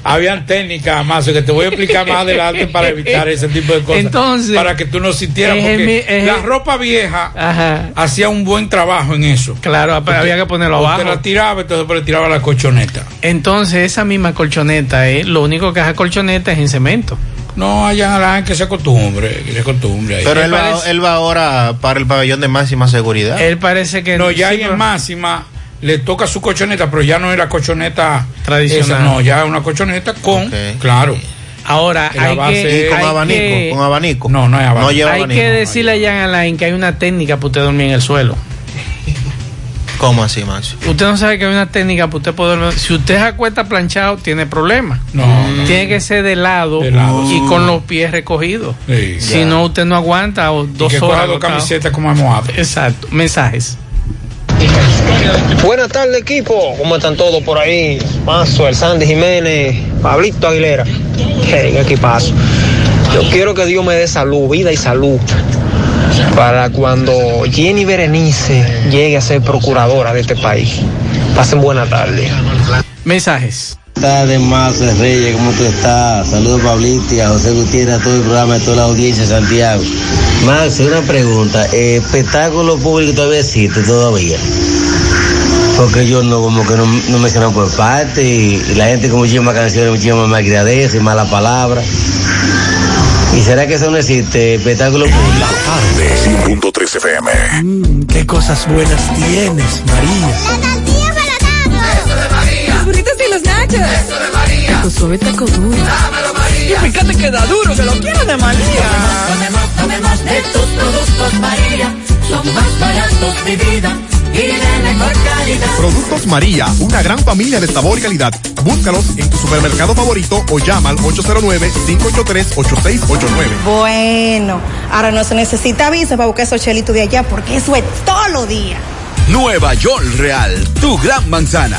habían técnicas más que te voy a explicar más adelante para evitar ese tipo de cosas. Entonces. Para que tú no sintieras. Porque mi- la el- ropa vieja Ajá. hacía un buen trabajo en eso. Claro, había que ponerlo abajo. la tiraba, entonces después le tiraba la colchoneta. Entonces, esa misma colchoneta, eh, lo único que hace colchoneta es en cemento. No, allá en que se acostumbre, que se acostumbre ahí. Pero él va, él va ahora para el pabellón de máxima seguridad. Él parece que No, ya sí, pero- en máxima le toca su colchoneta, pero ya no era colchoneta Tradicional. esa, no, ya es una colchoneta con, claro. Ahora, hay que, es- hay con abanico, que- con abanico. No, no hay abanico. No lleva hay abanico. que decirle a Jan Alain que hay una técnica para usted dormir en el suelo. ¿Cómo así, Max? Usted no sabe que hay una técnica para usted poder dormir. Si usted se acuesta planchado, tiene problemas. No, no. Tiene que ser de lado, De lado, y sí. con los pies recogidos. Sí. Si Ya. no, usted no aguanta o dos que horas. coja dos camisetas como almohada. Exacto. Mensajes. Buenas tardes, equipo. ¿Cómo están todos por ahí? Mazo, el Sandy Jiménez, Pablito Aguilera. Hey, equipazo. Yo quiero que Dios me dé salud, vida y salud. Para cuando Jenny Berenice llegue a ser procuradora de este país. Pasen buena tarde. Mensajes. Buenas tardes, Mazo Reyes, ¿cómo tú estás? Saludos, Pablito, y a José Gutiérrez, a todo el programa, a toda la audiencia de Santiago. Max, una pregunta, eh, ¿espectáculo público todavía existe todavía? Porque yo no, como que no, no mencionan por parte, y, y la gente con muchísimas canciones, muchísimas más criadez y malas palabras. ¿Y será que eso no existe, espectáculo público? Tarde 100.3 FM. Mm, qué cosas buenas tienes, María. Eso de María. Tu suave taco duro. Dámelo, María. Y fíjate que da duro, que lo quiero de María. Tomemos, tomemos de tus productos María. Son más baratos de vida y de mejor calidad. Productos María, una gran familia de sabor y calidad. Búscalos en tu supermercado favorito o llama al 809-583-8689. Bueno, ahora no se necesita visa para buscar esos chelitos de allá porque eso es todo lo día. Nueva York Real, tu gran manzana.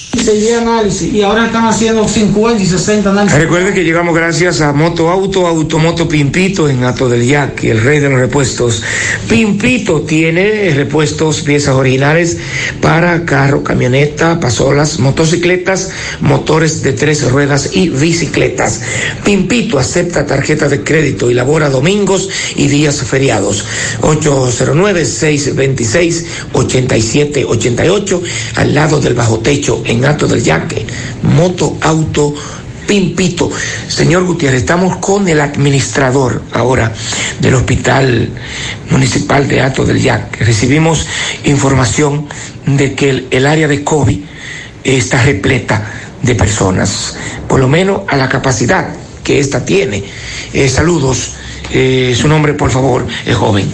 Seguía análisis y ahora están haciendo 50 y 60 análisis. Recuerde que llegamos gracias a Moto Auto, Automoto Pimpito en Ato del Yaque, el rey de los repuestos. Pimpito tiene repuestos, piezas originales para carro, camioneta, pasolas, motocicletas, motores de tres ruedas y bicicletas. Pimpito acepta tarjeta de crédito y labora domingos y días feriados. 809-626-8788 al lado del bajo techo en Ato del Yaque. Moto Auto Pimpito. Señor Gutiérrez, estamos con el administrador ahora del Hospital Municipal de Ato del Yaque. Recibimos información de que el, el área de COVID está repleta de personas, por lo menos a la capacidad que ésta tiene. Eh, saludos. Eh, su nombre, por favor, el joven.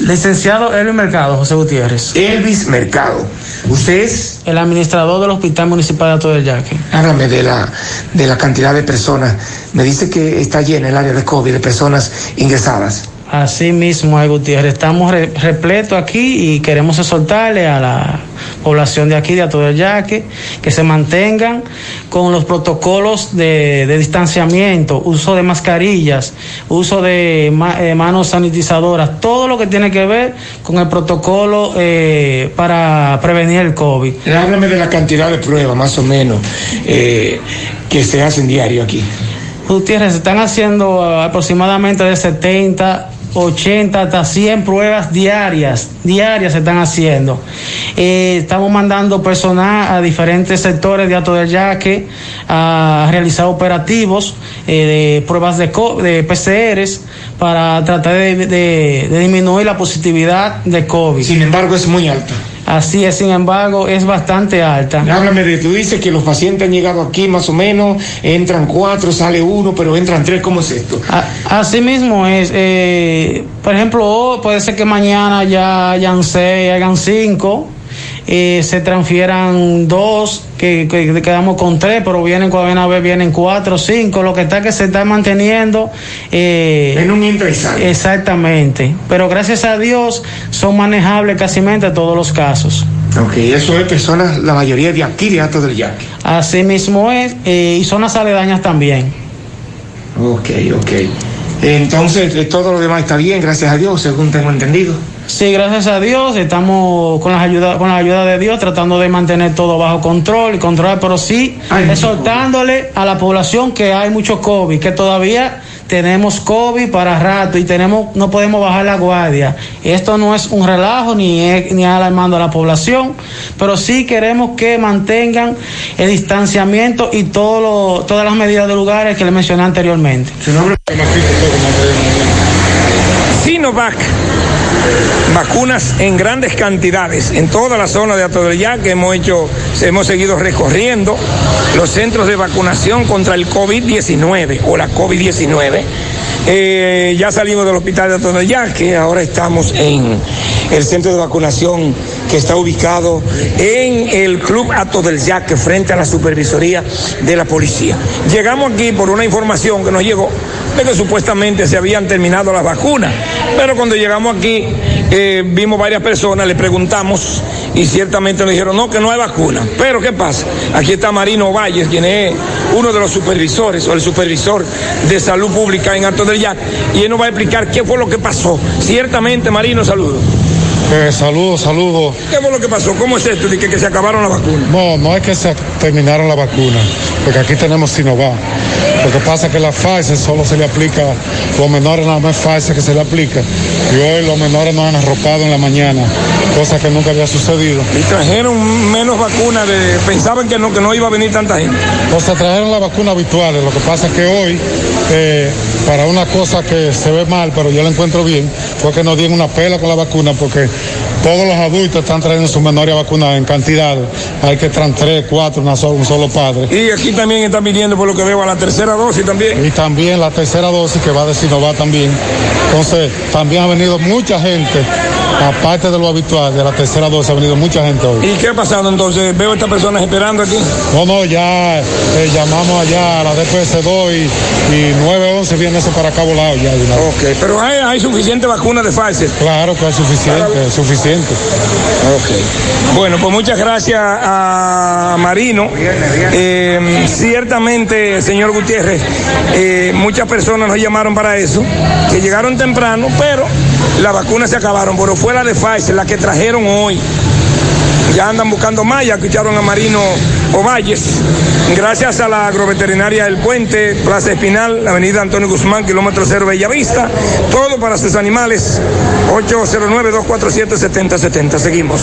Licenciado Elvis Mercado, José Gutiérrez. Elvis Mercado. ¿Usted es? El administrador del Hospital Municipal de Ato del Yaque. Háblame de la, de la cantidad de personas. Me dice que está llena el área de COVID de personas ingresadas. Así mismo, Gutiérrez. Estamos re- repletos aquí y queremos exhortarle a la población de aquí, de Ato del Yaque, que se mantengan con los protocolos de, de distanciamiento, uso de mascarillas, uso de ma- eh, manos sanitizadoras, todo lo que tiene que ver con el protocolo eh, para prevenir el COVID. Háblame de la cantidad de pruebas, más o menos, eh, que se hacen diario aquí. Gutiérrez, se están haciendo eh, aproximadamente de 70 80 hasta 100 pruebas diarias, diarias se están haciendo. Eh, estamos mandando personal a diferentes sectores de Alto del Yaque a realizar operativos eh, de pruebas de, de PCRs para tratar de, de- de disminuir la positividad de COVID. Sin embargo, es muy alta. Así es, sin embargo, es bastante alta. Háblame de, tú dices que los pacientes han llegado aquí más o menos, entran cuatro, sale uno, pero entran tres, ¿cómo es esto? A- Así mismo es. eh, por ejemplo, hoy puede ser que mañana ya hayan seis, hayan cinco, eh, se transfieran dos, que, que quedamos con tres, pero vienen a ver, vienen cuatro, cinco. Lo que está que se está manteniendo. eh, En un sale. Exactamente. Pero gracias a Dios son manejables casi todos los casos. Ok, eso es personas, la mayoría de aquí de Alto del Yaque. Así mismo es, eh, y zonas aledañas también. Ok, ok. Entonces, eh, todo lo demás está bien, gracias a Dios, según tengo entendido. Sí, gracias a Dios, estamos con la ayuda, con la ayuda de Dios tratando de mantener todo bajo control y controlar, pero sí exhortándole a la población que hay mucho COVID, que todavía tenemos COVID para rato y tenemos, no podemos bajar la guardia. Esto no es un relajo ni es, ni alarmando a la población, pero sí queremos que mantengan el distanciamiento y todo lo- todas las medidas de lugares que le mencioné anteriormente. Sinovac, vacunas en grandes cantidades en toda la zona de Alto del Yaque. Hemos hecho, hemos seguido recorriendo los centros de vacunación contra el COVID-19 o la COVID-19. Eh, ya salimos del hospital de Alto del Yaque, ahora estamos en el centro de vacunación que está ubicado en el Club Alto del Yaque, frente a la supervisoría de la policía. Llegamos aquí por una información que nos llegó de que supuestamente se habían terminado las vacunas, pero cuando llegamos aquí eh, vimos varias personas, le preguntamos y ciertamente nos dijeron no, que no hay vacuna. Pero ¿qué pasa? Aquí está Marino Valles, quien es uno de los supervisores o el supervisor de salud pública en Alto del Yaque, y él nos va a explicar qué fue lo que pasó. Ciertamente, Marino, saludos. Eh, saludos, saludos. ¿Qué fue lo que pasó? ¿Cómo es esto de que, que se acabaron las vacunas? No, no es que se terminaron la vacuna, porque aquí tenemos Sinovac. Lo que pasa es que la Pfizer solo se le aplica, los menores nada más Pfizer que se le aplica. Y hoy los menores nos han arropado en la mañana, cosa que nunca había sucedido. Y trajeron menos vacunas, de, pensaban que no, que no iba a venir tanta gente. O sea, trajeron las vacunas habituales. Lo que pasa es que hoy, eh, para una cosa que se ve mal, pero yo la encuentro bien, fue que nos dieron una pela con la vacuna porque todos los adultos están trayendo sus menores a vacunar en cantidad. Hay que traer tres, cuatro, una sola- un solo padre. Y aquí también están viniendo, por lo que veo, a la tercera dosis también. Y también la tercera dosis que va de Sinovac también. Entonces, también ha venido mucha gente, aparte de lo habitual, de la tercera dosis, ha venido mucha gente hoy. ¿Y qué ha pasado entonces? Veo a estas personas esperando aquí. No, no, ya eh, llamamos allá a la DPS2 y, y 911 viene ese para acá volado ya. de. Ok, pero hay, hay suficiente vacuna de Pfizer. Claro que es suficiente, suficiente. Ok. Bueno, pues muchas gracias a Marino. Eh, ciertamente, señor Gutiérrez, eh, muchas personas nos llamaron para eso, que llegaron temprano, pero las vacunas se acabaron, pero fue la de Pfizer, la que trajeron hoy. Ya andan buscando más, ya escucharon a Marino Ovalles. Gracias a la agroveterinaria del Puente, Plaza Espinal, Avenida Antonio Guzmán, kilómetro cero Bellavista. Todo para sus animales. 809-247-7070. Seguimos.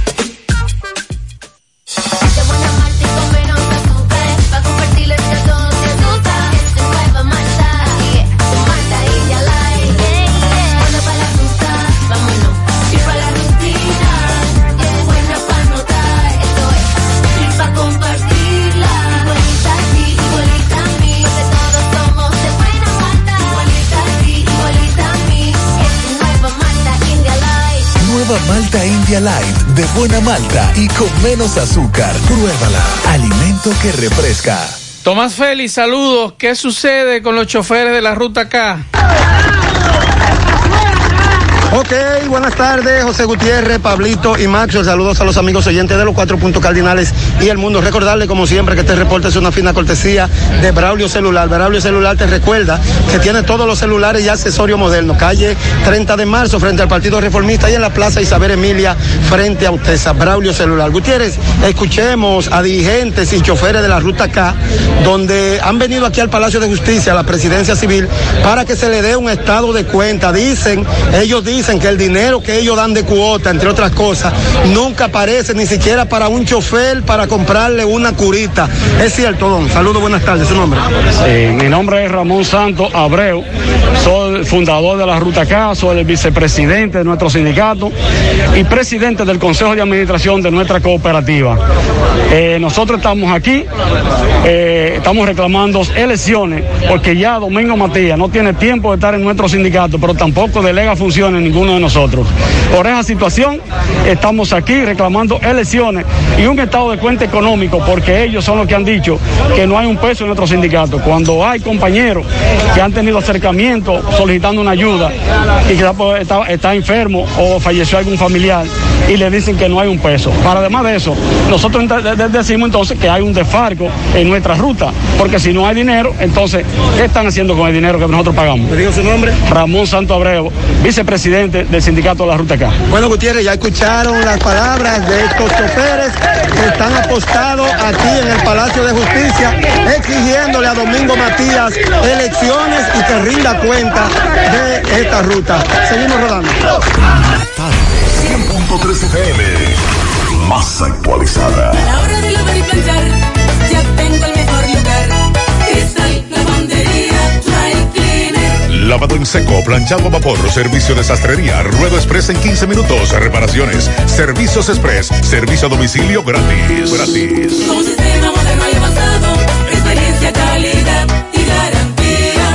Malta India Light de buena malta y con menos azúcar. Pruébala. Alimento que refresca. Tomás Félix, saludos. ¿Qué sucede con los choferes de la ruta K? Ok, buenas tardes, José Gutiérrez, Pablito y Maxo. Saludos a los amigos oyentes de los cuatro puntos cardinales y el mundo. Recordarle, como siempre, que este reporte es una fina cortesía de Braulio Celular. Braulio Celular te recuerda que tiene todos los celulares y accesorios modernos. Calle 30 de marzo, frente al Partido Reformista y en la Plaza Isabel Emilia, frente a Utesa. Braulio Celular. Gutiérrez, escuchemos a dirigentes y choferes de la ruta K, donde han venido aquí al Palacio de Justicia, a la Presidencia Civil, para que se le dé un estado de cuenta. Dicen, ellos dicen que el dinero que ellos dan de cuota, entre otras cosas, nunca aparece ni siquiera para un chofer para comprarle una curita. Es cierto, don. Saludos, buenas tardes. ¿Su nombre? Mi nombre es Ramón Santos Abreu, soy fundador de la Ruta K, soy el vicepresidente de nuestro sindicato y presidente del Consejo de Administración de nuestra cooperativa. Eh, nosotros estamos aquí, eh, estamos reclamando elecciones porque ya Domingo Matías no tiene tiempo de estar en nuestro sindicato, pero tampoco delega funciones ninguno de nosotros. Por esa situación estamos aquí reclamando elecciones y un estado de cuenta económico porque ellos son los que han dicho que no hay un peso en nuestro sindicato. Cuando hay compañeros que han tenido acercamiento solicitando una ayuda y que está, está enfermo o falleció algún familiar y le dicen que no hay un peso. Para además de eso, nosotros decimos entonces que hay un desfarco en nuestra ruta, porque si no hay dinero, entonces, ¿qué están haciendo con el dinero que nosotros pagamos? ¿Me digo su nombre? Ramón Santo Abreu, vicepresidente del sindicato de la Ruta K. Bueno, Gutiérrez, ya escucharon las palabras de estos choferes que están apostados aquí en el Palacio de Justicia, exigiéndole a Domingo Matías elecciones y que rinda cuenta de esta ruta. Seguimos rodando. 100.3 FM. Más actualizada. A la hora de lavar y planchar, ya tengo el mejor lugar. Cristal Lavandería Dry Cleaner. Lavado en seco, planchado a vapor, servicio de sastrería, ruedo express en 15 minutos, reparaciones, servicios express, servicio a domicilio gratis. Gratis. Con sistema moderno y avanzado, experiencia, calidad.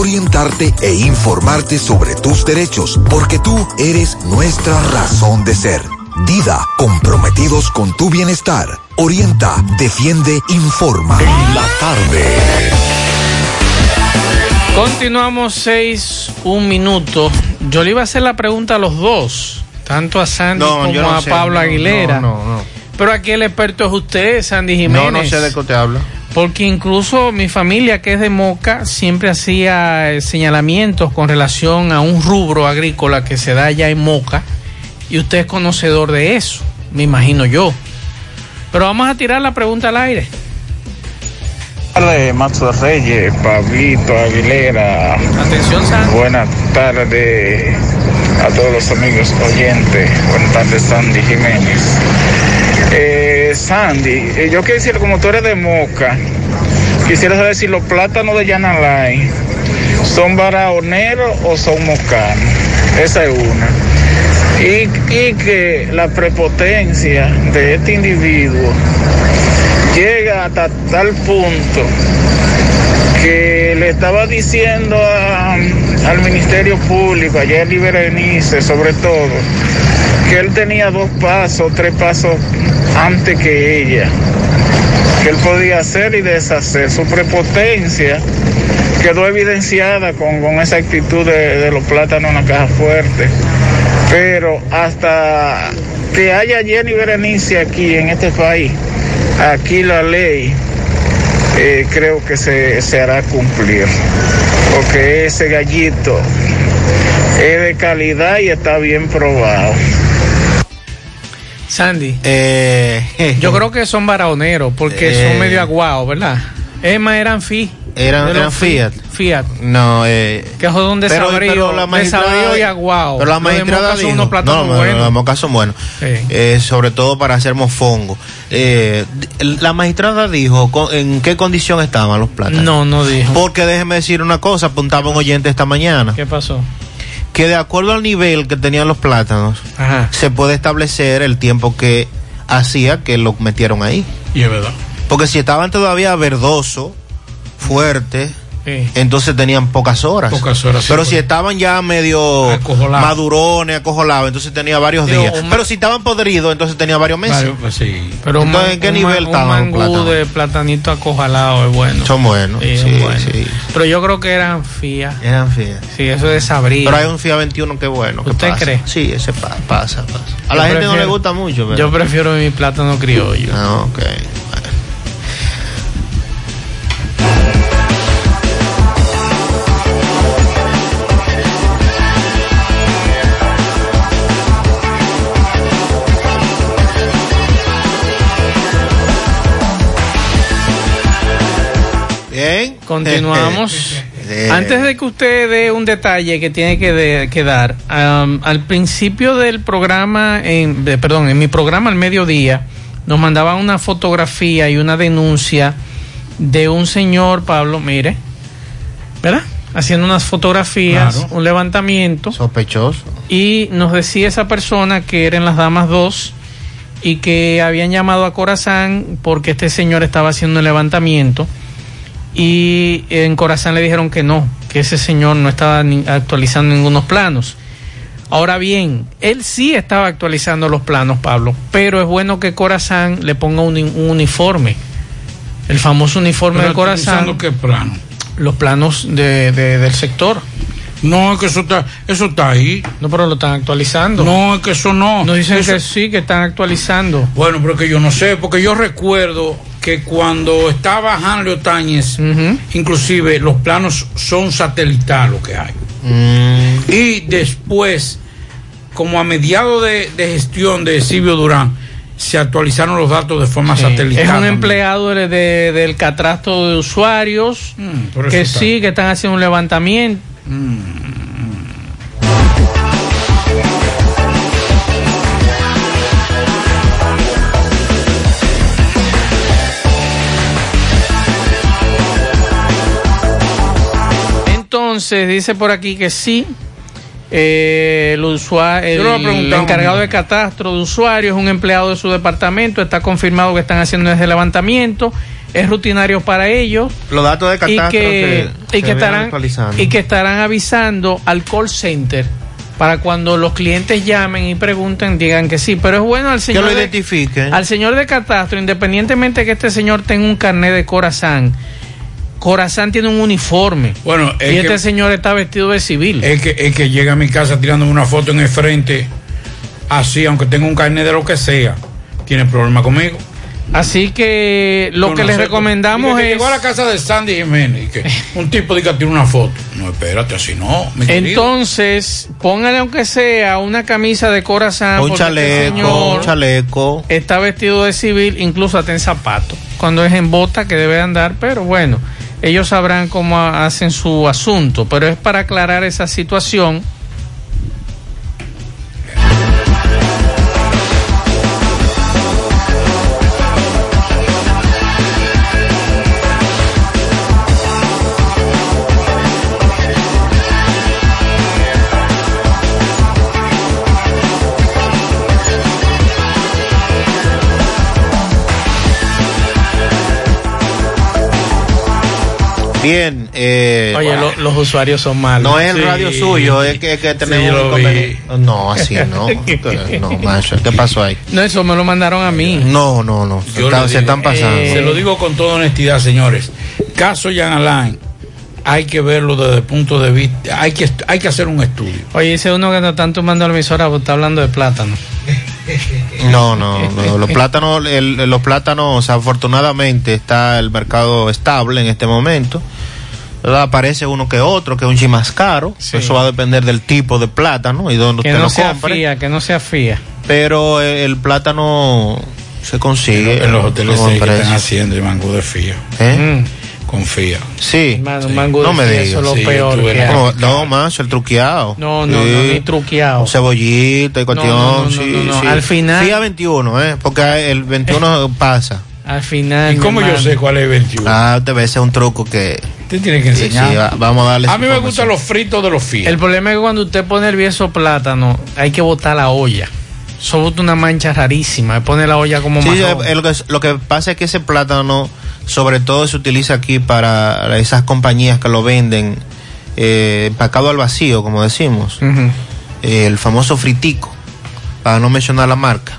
orientarte e informarte sobre tus derechos, porque tú eres nuestra razón de ser. Dida, comprometidos con tu bienestar. Orienta, defiende, informa. En la tarde. Continuamos seis, un minuto. Yo le iba a hacer la pregunta a los dos, tanto a Sandy No, como no a sé, Pablo no, Aguilera. no, no, no. Pero aquí el experto es usted, Sandy Jiménez. No, no sé de qué te habla. Porque incluso mi familia, que es de Moca, siempre hacía eh, señalamientos con relación a un rubro agrícola que se da allá en Moca. Y usted es conocedor de eso, me imagino yo. Pero vamos a tirar la pregunta al aire. Tardes, Mazo Reyes, Pablito Aguilera. Atención, Sandy. Buenas tardes a todos los amigos oyentes. Buenas tardes, Sandy Jiménez. Sandy, eh, yo decir, como tú eres de Moca, quisiera saber si los plátanos de Yanalay son baraoneros o son mocanos. Esa es una. Y, y que la prepotencia de este individuo llega hasta tal punto que le estaba diciendo al Ministerio Público, ayer en Berenice sobre todo, que él tenía dos pasos, tres pasos antes que ella, que él podía hacer y deshacer. Su prepotencia quedó evidenciada con, con esa actitud de, de los plátanos en la caja fuerte. Pero hasta que haya Jenny Berenice aquí en este país, aquí la ley eh, creo que se, se hará cumplir. Porque ese gallito es de calidad y está bien probado. Sandy. Eh, Yo creo que son baraoneros porque Eh. son medio aguados, ¿verdad? Emma eran fi. Eran, eran fi- Fiat. Fiat. No, eh. Que son desabrío, desabrío y aguao. Pero la magistrada dijo, unos plátanos no, no, buenos. los mocas son buenos. Eh, sobre todo para hacer mofongo. Eh, la magistrada dijo co- en qué condición estaban los plátanos. No, no dijo. Porque déjeme decir una cosa, apuntaba un oyente esta mañana. ¿Qué pasó? Que de acuerdo al nivel que tenían los plátanos, Ajá. se puede establecer el tiempo que hacía que lo metieron ahí. Y es verdad. Porque si estaban todavía verdoso, fuerte, entonces tenían pocas horas. Pocas horas, sí, Pero pues. si estaban ya medio Acojolados. madurones, acojolados, entonces tenía varios Digo, días. un ma- Pero si estaban podridos, entonces tenía varios meses. Varios, pues, sí. Pero un Entonces, man- ¿en qué un nivel un estaban los mangú de platanito acojalado es bueno. Son buenos. Sí, Sí, bueno. sí. Pero yo creo que eran FIA. Eran Fiat. Sí, eso es desabrío. Pero hay un Fiat 21 que es bueno. que ¿Usted pasa. cree? Sí, ese pa- pasa, pasa. A Yo la gente no le gusta mucho. pero- Yo prefiero mi plátano criollo. Ah, ok. Bien. Continuamos. Antes de que usted dé un detalle que tiene que, de- que dar, al principio del programa, en, de- perdón, en mi programa al mediodía, nos mandaban una fotografía y una denuncia de un señor, Pablo, mire, ¿verdad? Haciendo unas fotografías, Claro. un levantamiento. Sospechoso. Y nos decía esa persona que eran las damas dos y que habían llamado a Corazán porque este señor estaba haciendo un levantamiento y en Corazán le dijeron que no, que ese señor no estaba ni- actualizando ningunos planos. Ahora bien, él sí estaba actualizando los planos, Pablo, pero es bueno que Corazán le ponga un, un uniforme, el famoso uniforme Pero de Corazán, qué plano? los planos de, de- del sector. No, es que eso está, eso está ahí. No, pero lo están actualizando. No, es que eso no. Nos dicen Eso- que sí, que están actualizando. Bueno, pero que yo no sé, porque yo recuerdo que cuando estaba Hanley Otañez, inclusive los planos son satelitales lo que hay. Mm. Y después, como a mediados de, de gestión de Silvio Durán, se actualizaron los datos de forma Sí, satelital. Es un también. empleado de, de- del catastro de usuarios eso que está. sí, que están haciendo un levantamiento. Entonces dice por aquí que sí. eh, el usuario, el, encargado de catastro de usuarios, un empleado de su departamento, está confirmado que están haciendo ese levantamiento, es rutinario para ellos. Los datos de y catastro que, se- y se que estarán actualizando. y que estarán avisando al call center para cuando los clientes llamen y pregunten digan que sí. Pero es bueno al Que señor lo de, al señor de catastro independientemente que este señor tenga un carnet de corazán corazán tiene un uniforme Bueno, es y este que- señor está vestido de civil Es que, es que llega a mi casa tirándome una foto en el frente, así, aunque tenga un carnet de lo que sea. tiene problema conmigo. Así que lo que les recomendamos que es... Llegó a la casa de Sandy Jiménez y que un tipo diga tiene una foto. No, espérate, así no. mi querido. Entonces, póngale aunque sea una camisa de corazón. Un chaleco, un chaleco. Está vestido de civil, incluso hasta en zapato. Cuando es en bota que debe andar, pero bueno, ellos sabrán cómo hacen su asunto. Pero es para aclarar esa situación. Bien. Eh, Oye, lo- los usuarios son malos. No es el Sí. radio suyo, es que, que tenemos Sí, un. No, así no. No, macho, ¿qué pasó ahí? No, eso me lo mandaron a mí. No, no, no. Se, Yo está- le se digo, están pasando. eh, se lo digo con toda honestidad, señores. Caso Jan Alain, hay que verlo desde el punto de vista, hay que, hay que hacer un estudio. Oye, ese uno que nos están tomando la emisora está hablando de plátano. No, no, no, los plátanos, el- los plátanos, afortunadamente está el mercado estable en este momento. ¿verdad? Aparece uno que otro, que es un chi más caro. Eso va a depender del tipo de plátano y donde Que usted no lo sea compre. fía, que no sea fía. Pero eh, el plátano se consigue. En los hoteles a buen que están haciendo el mango de fía. ¿Eh? Confía. Sí. Hermano, mango no de me digas. eso es lo Sí, peor que hay. No, no, más el truqueado. No, no, Sí. no, ni truqueado. Cebollita y cuestión. Sí. Al final- Fía 21, ¿eh? Porque el 21 pasa. Al final. ¿Y cómo yo sé cuál es el 21? Ah, usted ve, ese es un truco que. Usted tiene que enseñar. sí, va- vamos a darle A mí me gustan los fritos de los fíos. El problema es que cuando usted pone el vieso plátano, hay que botar la olla. Eso bota una mancha rarísima. Pone la olla como Sí, eh, lo, que, lo que pasa es que ese plátano, sobre todo, se utiliza aquí para esas compañías que lo venden eh, empacado al vacío, como decimos. Eh, el famoso fritico, para no mencionar la marca.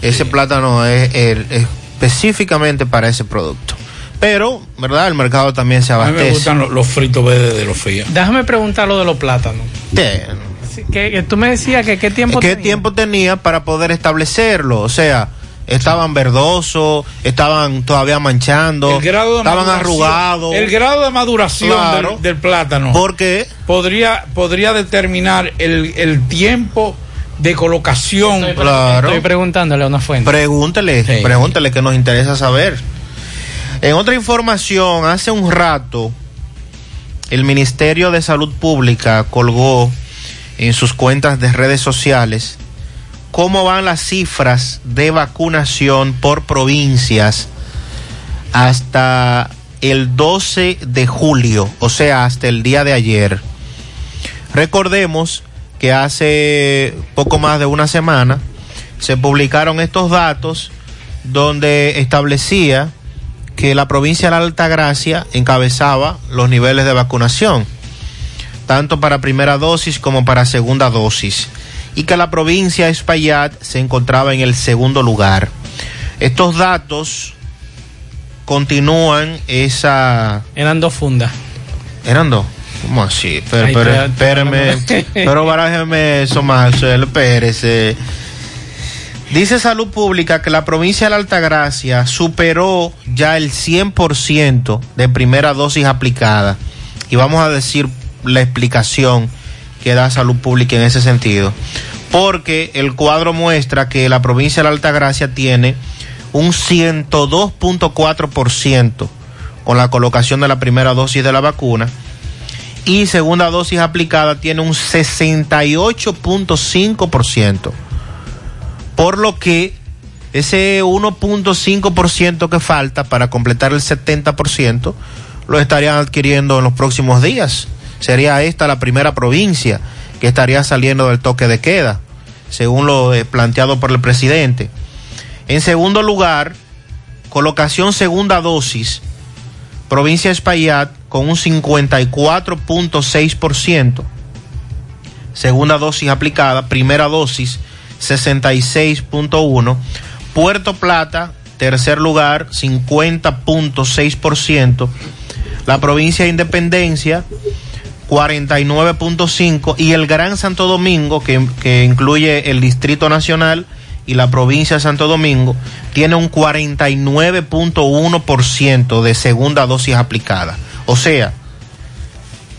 Ese plátano es, específicamente para ese producto. Pero, ¿verdad? El mercado también se A mí me abastece. gustan los, los fritos verdes de los fíos. Déjame preguntar lo de los plátanos. Que, que tú me decías que qué tiempo ¿Qué tenía? tiempo tenía para poder establecerlo? O sea, estaban verdosos, estaban todavía manchando, El grado de estaban arrugados. El grado de maduración Claro. del, del plátano. Porque podría, podría determinar el, el tiempo de colocación. Claro. Estoy preguntándole a una fuente. Pregúntele, pregúntele que nos interesa saber. En otra información, hace un rato, el Ministerio de Salud Pública colgó en sus cuentas de redes sociales cómo van las cifras de vacunación por provincias hasta el 12 de julio, o sea, hasta el día de ayer. Recordemos que hace poco más de una semana se publicaron estos datos donde establecía que la provincia de la Altagracia encabezaba los niveles de vacunación, tanto para primera dosis como para segunda dosis, y que la provincia de Espaillat se encontraba en el segundo lugar. Estos datos continúan esa... Eran dos fundas. ¿Eran dos? ¿Cómo así? Pero, Ay, pero, pero- espérame, pero barájeme eso, Marcel, espérese. Dice Salud Pública que la provincia de la Altagracia superó ya el 100% de primera dosis aplicada. Y vamos a decir la explicación que da Salud Pública en ese sentido. Porque el cuadro muestra que la provincia de la Altagracia tiene un 102.4% con la colocación de la primera dosis de la vacuna y segunda dosis aplicada tiene un 68.5%. Por lo que ese 1.5% que falta para completar el 70% lo estarían adquiriendo en los próximos días. Sería esta la primera provincia que estaría saliendo del toque de queda, según lo eh, planteado por el presidente. En segundo lugar, colocación segunda dosis, provincia Espaillat con un 54.6%, segunda dosis aplicada, primera dosis 66.1%, Puerto Plata, tercer lugar, 50.6%, la provincia de Independencia, 49.5% y el Gran Santo Domingo, que, que incluye el Distrito Nacional y la provincia de Santo Domingo tiene un 49.1% de segunda dosis aplicada. O sea,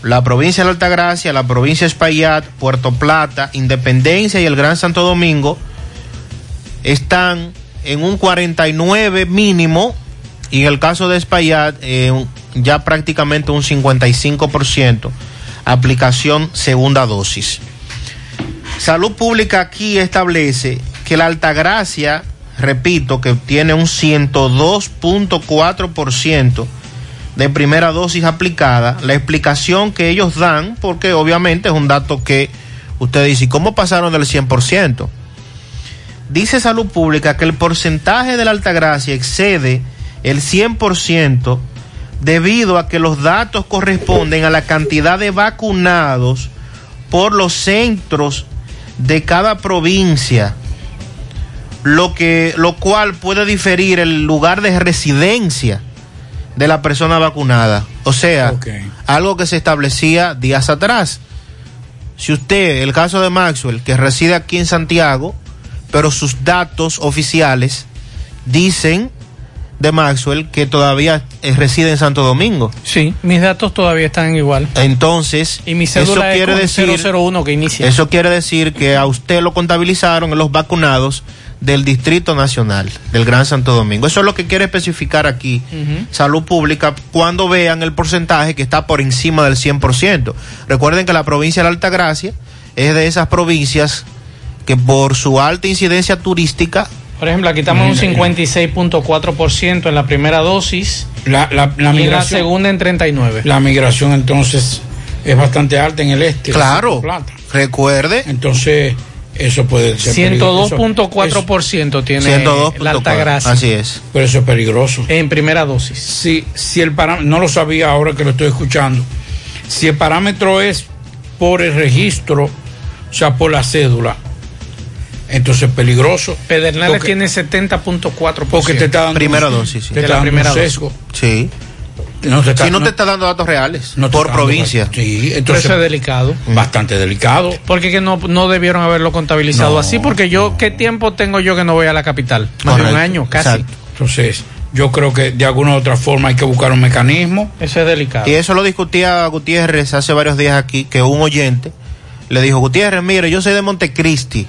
la provincia de la Altagracia, la provincia de Espaillat, Puerto Plata, Independencia y el Gran Santo Domingo están en un 49 mínimo y en el caso de Espaillat eh, ya prácticamente un 55% aplicación segunda dosis. Salud Pública aquí establece que la Altagracia, repito, que tiene un 102.4% de primera dosis aplicada, la explicación que ellos dan, porque obviamente es un dato que usted dice, ¿y cómo pasaron del 100%? Dice Salud Pública que el porcentaje de la Altagracia excede el 100% debido a que los datos corresponden a la cantidad de vacunados por los centros de cada provincia, lo, que, lo cual puede diferir el lugar de residencia de la persona vacunada. O sea, algo que se establecía días atrás. Si usted, el caso de Maxwell, que reside aquí en Santiago, pero sus datos oficiales dicen de Maxwell que todavía eh, reside en Santo Domingo. Sí, mis datos todavía están igual. Entonces, Y mi eso quiere decir 001 que inicia. eso quiere decir que a usted lo contabilizaron en los vacunados del Distrito Nacional, del Gran Santo Domingo. Eso es lo que quiere especificar aquí. Salud Pública cuando vean el porcentaje que está por encima del 100%. Recuerden que la provincia de la Altagracia es de esas provincias que por su alta incidencia turística Por ejemplo, aquí estamos en un Mira. 56.4% en la primera dosis La, la, la y en la migración, segunda en 39. la migración entonces es bastante alta en el este. Claro. Plata. Recuerde. Entonces, eso puede ser peligroso. 102.4% tiene 102.4. la Altagracia. Así es. Pero eso es peligroso. En primera dosis. Si, si el parámetro, no lo sabía ahora que lo estoy escuchando, si el parámetro es por el registro, o sea, por la cédula, entonces es peligroso. Pedernales Porque- tiene 70.4%. Porque te está dando Primera dosis, sí. Te De está la dando primera un dosis. sesgo. Sí. No te está- si no, no- te está dando datos reales no por dando- provincia. Sí, Pero entonces eso es delicado. bastante delicado. Porque que no, no debieron haberlo contabilizado No, así. Porque yo, ¿qué tiempo tengo yo que no voy a la capital? Más de un año, casi. exacto. Entonces, yo creo que de alguna u otra forma hay que buscar un mecanismo. Eso es delicado. Y eso lo discutía Gutiérrez hace varios días aquí, que un oyente le dijo, Gutiérrez, mire, yo soy de Montecristi.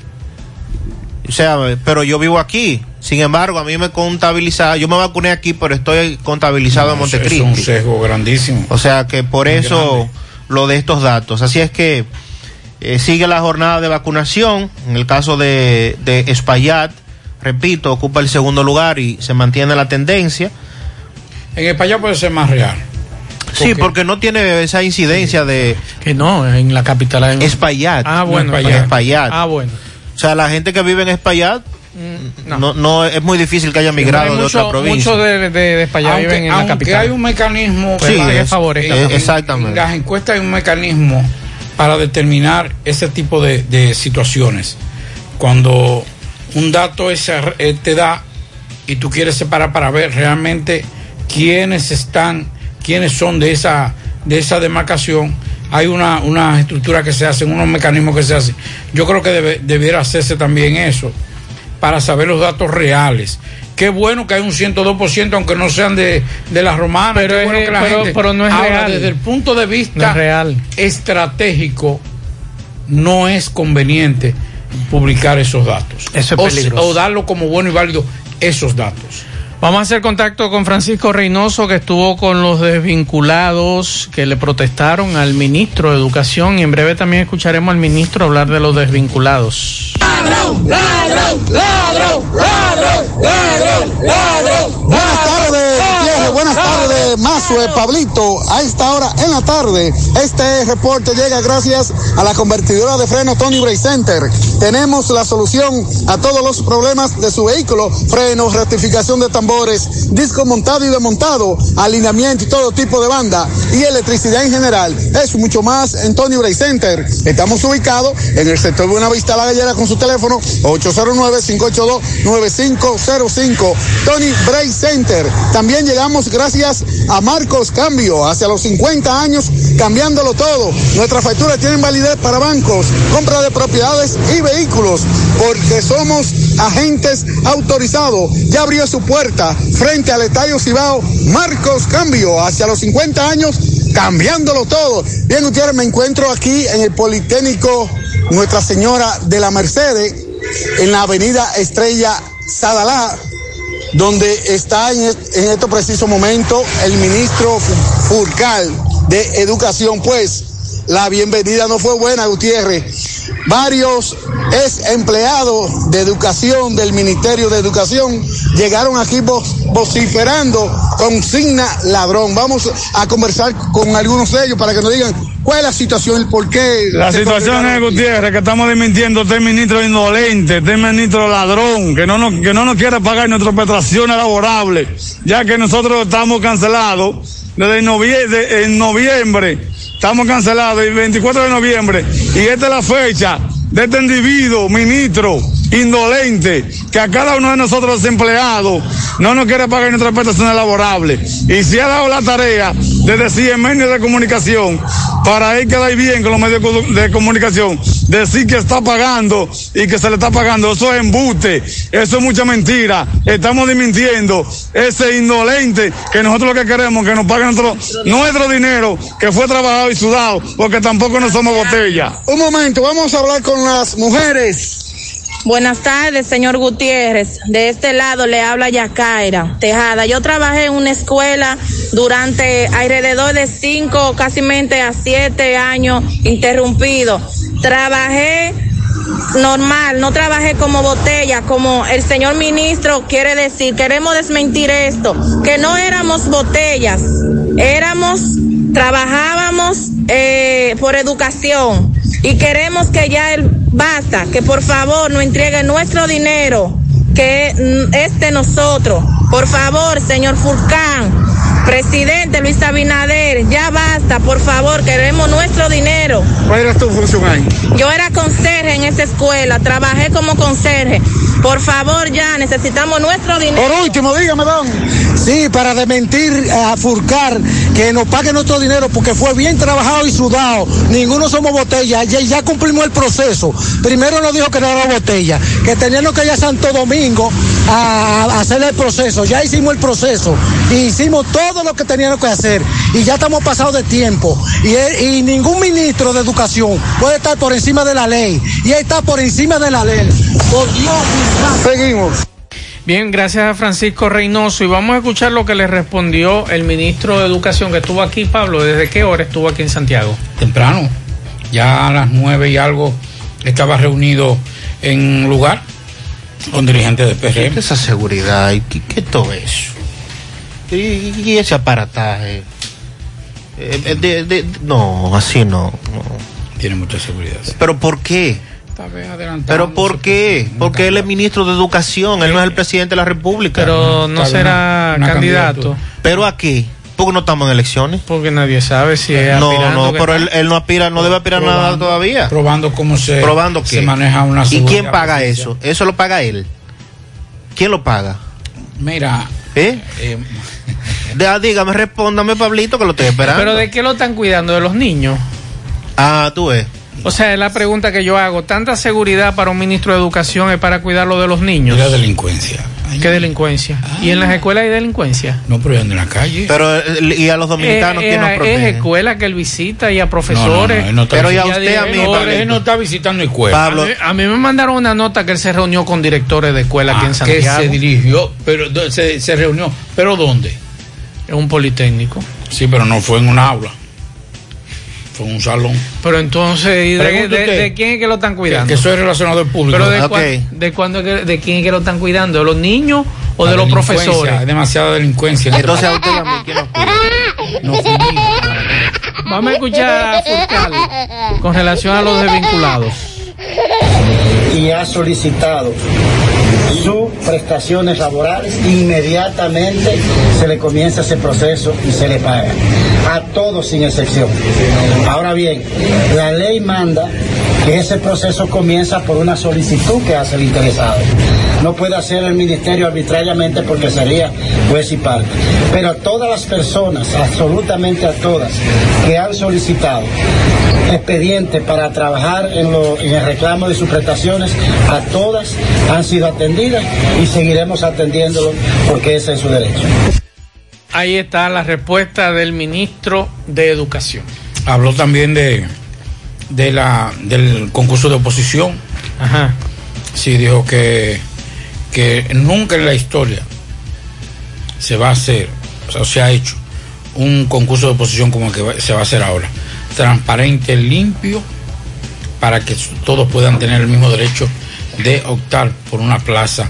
O sea, pero yo vivo aquí. Sin embargo, a mí me contabiliza, yo me vacuné aquí, pero estoy contabilizado en No, Montecristi. Es un sesgo grandísimo. O sea que por Muy eso grande. lo de estos datos. Así es que eh, sigue la jornada de vacunación. En el caso de, de Espaillat, repito, ocupa el segundo lugar y se mantiene la tendencia. En España puede ser más real. Sí, porque no tiene esa incidencia de Que no, en la capital hay un- Espaillat. Ah, bueno. No, Espaillat. Espaillat. Espaillat. Ah, bueno. O sea, la gente que vive en Espaillat, no. no. No, es muy difícil que haya migrado de otra provincia. Muchos de, de, de España aunque, viven en la aunque capital. hay un mecanismo Sí, es- eh, exactamente. En las encuestas hay un mecanismo para determinar ese tipo de, de situaciones. Cuando un dato es, eh, te da y tú quieres separar para ver realmente quiénes están, quiénes son de esa, de esa demarcación, hay una, una estructura que se hace, unos mecanismos que se hacen. Yo creo que debe- debiera hacerse también eso para saber los datos reales. Qué bueno que hay un 102%, aunque no sean de, de las romanas. Pero es- bueno que la pero- gente- pero no es Ahora, real. desde el punto de vista No es real. estratégico, no es conveniente publicar esos datos. Eso es O-. O, darlo como bueno y válido esos datos. Vamos a hacer contacto con Francisco Reynoso, que estuvo con los desvinculados que le protestaron al ministro de Educación. Y en breve también escucharemos al ministro hablar de los desvinculados. Buenas tardes, Buenas tardes, Mazue, Pablito. A esta hora en la tarde, este reporte llega gracias a la convertidora de freno Tony Bray Center. Tenemos la solución a todos los problemas de su vehículo: frenos, rectificación de tambores, disco montado y desmontado, alineamiento y todo tipo de banda y electricidad en general. Es mucho más en Tony Bray Center. Estamos ubicados en el sector Buenavista La Gallera con su teléfono 809-582-9505. Tony Bray Center. También llegamos gracias a Marcos Cambio, hacia los 50 años, cambiándolo todo. Nuestras facturas tienen validez para bancos, compra de propiedades y vehículos, porque somos agentes autorizados. Ya abrió su puerta frente al Estadio Cibao. Marcos Cambio, hacia los 50 años, cambiándolo todo. Bien, Gutiérrez, me encuentro aquí en el Politécnico Nuestra Señora de la Mercedes, en la avenida Estrella Sadalá, donde está en, en estos precisos momentos el ministro Fu- Furcal de Educación. Pues la bienvenida no fue buena, Gutiérrez. Varios ex empleados de educación del Ministerio de Educación llegaron aquí vo- vociferando consigna ladrón. Vamos a conversar con algunos de ellos para que nos digan cuál es la situación, el por qué. La situación es. Gutiérrez, que estamos desmintiendo este ministro indolente, este ministro ladrón, que no nos, que no nos quiere pagar nuestras prestaciones laborables, ya que nosotros estamos cancelados desde noviembre, en noviembre, estamos cancelados el 24 de noviembre, y esta es la fecha de este individuo, ministro indolente, que a cada uno de nosotros los empleados no nos quiere pagar nuestras prestaciones laborables. Y si ha dado la tarea de decir en medios de comunicación, para él quedar bien con los medios de- comunicación, decir que está pagando y que se le está pagando, eso es embuste, eso es mucha mentira. Estamos desmintiendo ese indolente que nosotros lo que queremos que nos paguen nuestro, nuestro dinero que fue trabajado y sudado, porque tampoco no somos botella. Un momento, vamos a hablar con las mujeres. Buenas tardes, señor Gutiérrez. De este lado le habla Yacaira Tejada. Yo trabajé en una escuela durante alrededor de cinco, casi a siete años interrumpido. Trabajé normal, no trabajé como botella, como el señor ministro quiere decir. Queremos desmentir esto, que no éramos botellas, éramos, trabajábamos eh, por educación y queremos que ya él basta, que por favor nos entregue nuestro dinero, que mm, es de nosotros. Por favor, señor Furcán, presidente Luis Abinader, ya basta, por favor, queremos nuestro dinero. ¿Cuál era tu función ahí? Yo era conserje en esa escuela, trabajé como conserje. Por favor, ya necesitamos nuestro dinero. Por último, dígame, don. Sí, para desmentir eh, a Furcar que nos pague nuestro dinero porque fue bien trabajado y sudado. Ninguno somos botella. Ya, ya cumplimos el proceso. Primero nos dijo que no era botella, que teníamos que ir a Santo Domingo a, hacer el proceso. Ya hicimos el proceso. Y hicimos todo lo que teníamos que hacer. Y ya estamos pasados de tiempo. Y, él- y ningún ministro de educación puede estar por encima de la ley. Y él está por encima de la ley. Por Dios, Seguimos. Bien, gracias a Francisco Reynoso y vamos a escuchar lo que le respondió el ministro de Educación que estuvo aquí, Pablo. ¿Desde qué hora estuvo aquí en Santiago? Temprano, ya a las nueve y algo estaba reunido en un lugar con dirigentes de ¿Qué PRM. es esa seguridad? ¿Y qué, qué todo eso? ¿Y, y ese aparataje? Eh, eh, de- de- no, así no, no. Tiene mucha seguridad. ¿Pero por qué? Tal vez adelantando. ¿Pero por qué? Porque él es ministro de Educación, él no es el presidente de la República. Pero no será candidato. ¿Pero a qué? Porque no estamos en elecciones. Porque nadie sabe si es No, no, pero él, él no aspira, no debe aspirar nada Probando, todavía. Probando cómo se, ¿Probando qué? se maneja una ¿Y quién paga eso? Eso lo paga él. ¿Quién lo paga? Mira, ¿Eh? eh, De- dígame, respóndame, Pablito, que lo estoy esperando. Pero ¿de qué lo están cuidando? ¿De los niños? Ah, tú ves. O sea, es la pregunta que yo hago. ¿Tanta seguridad para un ministro de Educación es para cuidarlo de los niños? y la delincuencia. ¿Qué delincuencia? ¿Y en las escuelas hay delincuencia? No, pero en la calle. Pero, eh, ¿y a los dominicanos Eh, quién nos eh, protege? Es escuela que él visita y a No, no, profesores. no, él Pero y a usted, a mí, él no está visitando escuelas. Pablo, A mí, a mí me mandaron una nota que él se reunió con directores de escuela aquí Ah, en que Santiago. se dirigió, pero se, se reunió. ¿Pero dónde? En un politécnico. Sí, pero no fue en un aula. Fue un salón. Pero entonces, ¿y de, quién es que lo están Que, cuidando? que eso es relacionado al público. Pero de, Ok. cuán- de, que- de quién es que lo están cuidando? ¿De los niños o La de los profesores? Hay demasiada delincuencia. en el entonces a usted y a mí, ¿quién cuida? no. Vamos a escuchar a Furcal con relación a los desvinculados. y ha solicitado sus prestaciones laborales, inmediatamente se le comienza ese proceso y se le paga. A todos sin excepción. Ahora bien, la ley manda que ese proceso comienza por una solicitud que hace el interesado. No puede hacer el ministerio arbitrariamente porque sería juez y parte. Pero a todas las personas, absolutamente a todas, que han solicitado expediente para trabajar en, lo- en el reclamo de sus prestaciones, a todas han sido atendidas y seguiremos atendiéndolo porque ese es su derecho. Ahí está la respuesta del ministro de Educación. Habló también de, de la, del concurso de oposición. Ajá. Sí, dijo que, que nunca en la historia se va a hacer, o sea, se ha hecho un concurso de oposición como el que se va a hacer ahora. Transparente, limpio, para que todos puedan tener el mismo derecho de optar por una plaza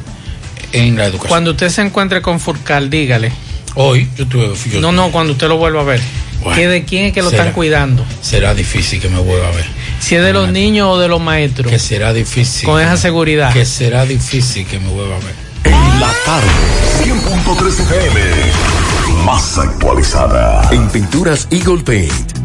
en la educación. Cuando usted se encuentre con Furcal, dígale. Hoy yo tuve. yo- no, no, cuando usted lo vuelva a ver. Bueno, que de quién es que lo será. están cuidando. Será difícil que me vuelva a ver. Si es de los niños o de los maestros. Que será difícil. Con esa seguridad. Que será difícil que me vuelva a ver. En la tarde, 100.3 FM, más actualizada. En Pinturas Eagle Paint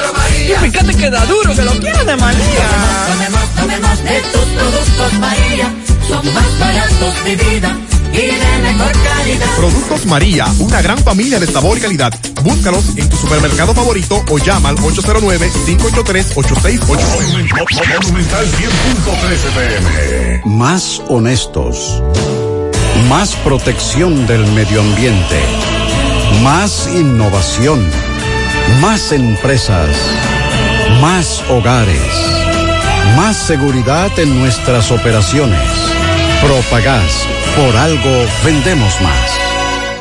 María. Y fíjate que da duro, que lo quiero de María. Tomemos, tomemos de tus productos, María. Son más baratos de vida y de mejor calidad. Productos María, una gran familia de sabor y calidad. Búscalos en tu supermercado favorito o llama al 809-583-8689. Monumental 100.3 FM. Más honestos. Más protección del medio ambiente. Más innovación. Más empresas. Más hogares. Más seguridad en nuestras operaciones. Propagás. Por algo vendemos más.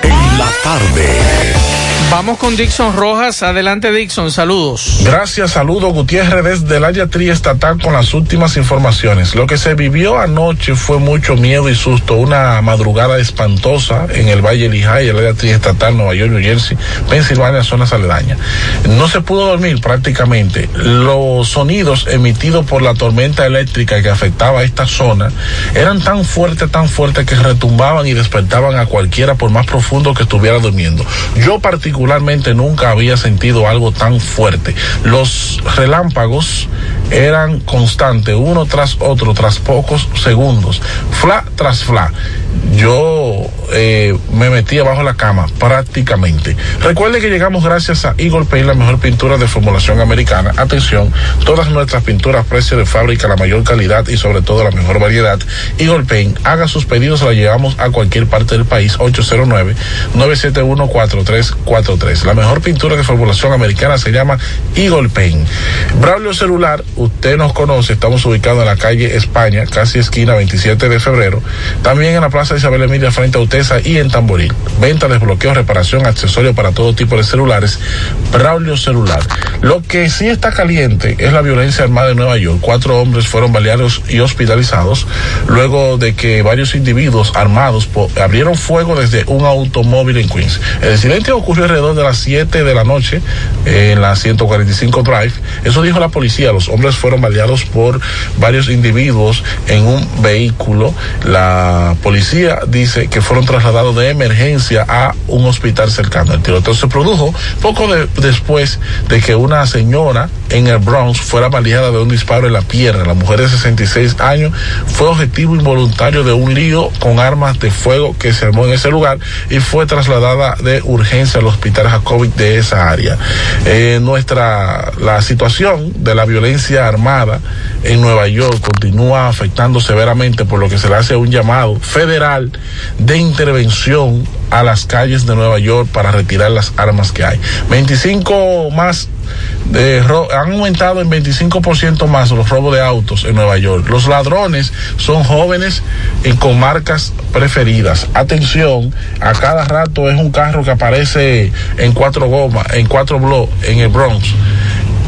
En la tarde. Vamos con Dixon Rojas. Adelante, Dixon. Saludos. Gracias, saludo Gutiérrez desde el área triestatal con las últimas informaciones. Lo que se vivió anoche fue mucho miedo y susto, una madrugada espantosa en el Valle Lehigh, el área triestatal, Nueva York, New Jersey, Pensilvania, zonas aledañas. No se pudo dormir prácticamente. Los sonidos emitidos por la tormenta eléctrica que afectaba a esta zona eran tan fuertes, tan fuertes que retumbaban y despertaban a cualquiera por más profundo que estuviera durmiendo. Yo particularmente nunca había sentido algo tan fuerte. Los relámpagos eran constantes, uno tras otro, tras pocos segundos, fla tras fla. Yo eh, me metí abajo la cama prácticamente. Recuerde que llegamos gracias a Eagle Paint, la mejor pintura de formulación americana. Atención, todas nuestras pinturas precio de fábrica, la mayor calidad y sobre todo la mejor variedad. Eagle Paint, haga sus pedidos, la llevamos a cualquier parte del país. 809-971-4343. La mejor pintura de formulación americana se llama Eagle Paint. Braulio Celular, usted nos conoce, estamos ubicados en la calle España, casi esquina 27 de febrero. También en la Plaza Isabel Emilia frente a Utesa y en Tamboril. Venta, desbloqueo, reparación, accesorio para todo tipo de celulares. Braulio Celular. Lo que sí está caliente es la violencia armada en Nueva York. Cuatro hombres fueron baleados y hospitalizados luego de que varios individuos armados abrieron fuego desde un automóvil en Queens. El incidente ocurrió alrededor de las 7 de la noche eh, en la 145 Drive. Eso dijo la policía. Los hombres fueron baleados por varios individuos en un vehículo. La policía dice que fueron trasladados de emergencia a un hospital cercano. El tiroteo se produjo poco de- después de que una señora en el Bronx fuera baleada de un disparo en la pierna. La mujer de 66 años fue objetivo involuntario de un lío con armas de fuego que se armó en ese lugar y fue trasladada de urgencia al hospital Jacobi de esa área. Eh, nuestra, la situación de la violencia armada en Nueva York continúa afectando severamente, por lo que se le hace un llamado federal de intervención a las calles de Nueva York para retirar las armas que hay. 25 más de han aumentado en 25% más los robos de autos en Nueva York. Los ladrones son jóvenes y con marcas preferidas. Atención, a cada rato es un carro que aparece en cuatro gomas, en cuatro bloques en el Bronx.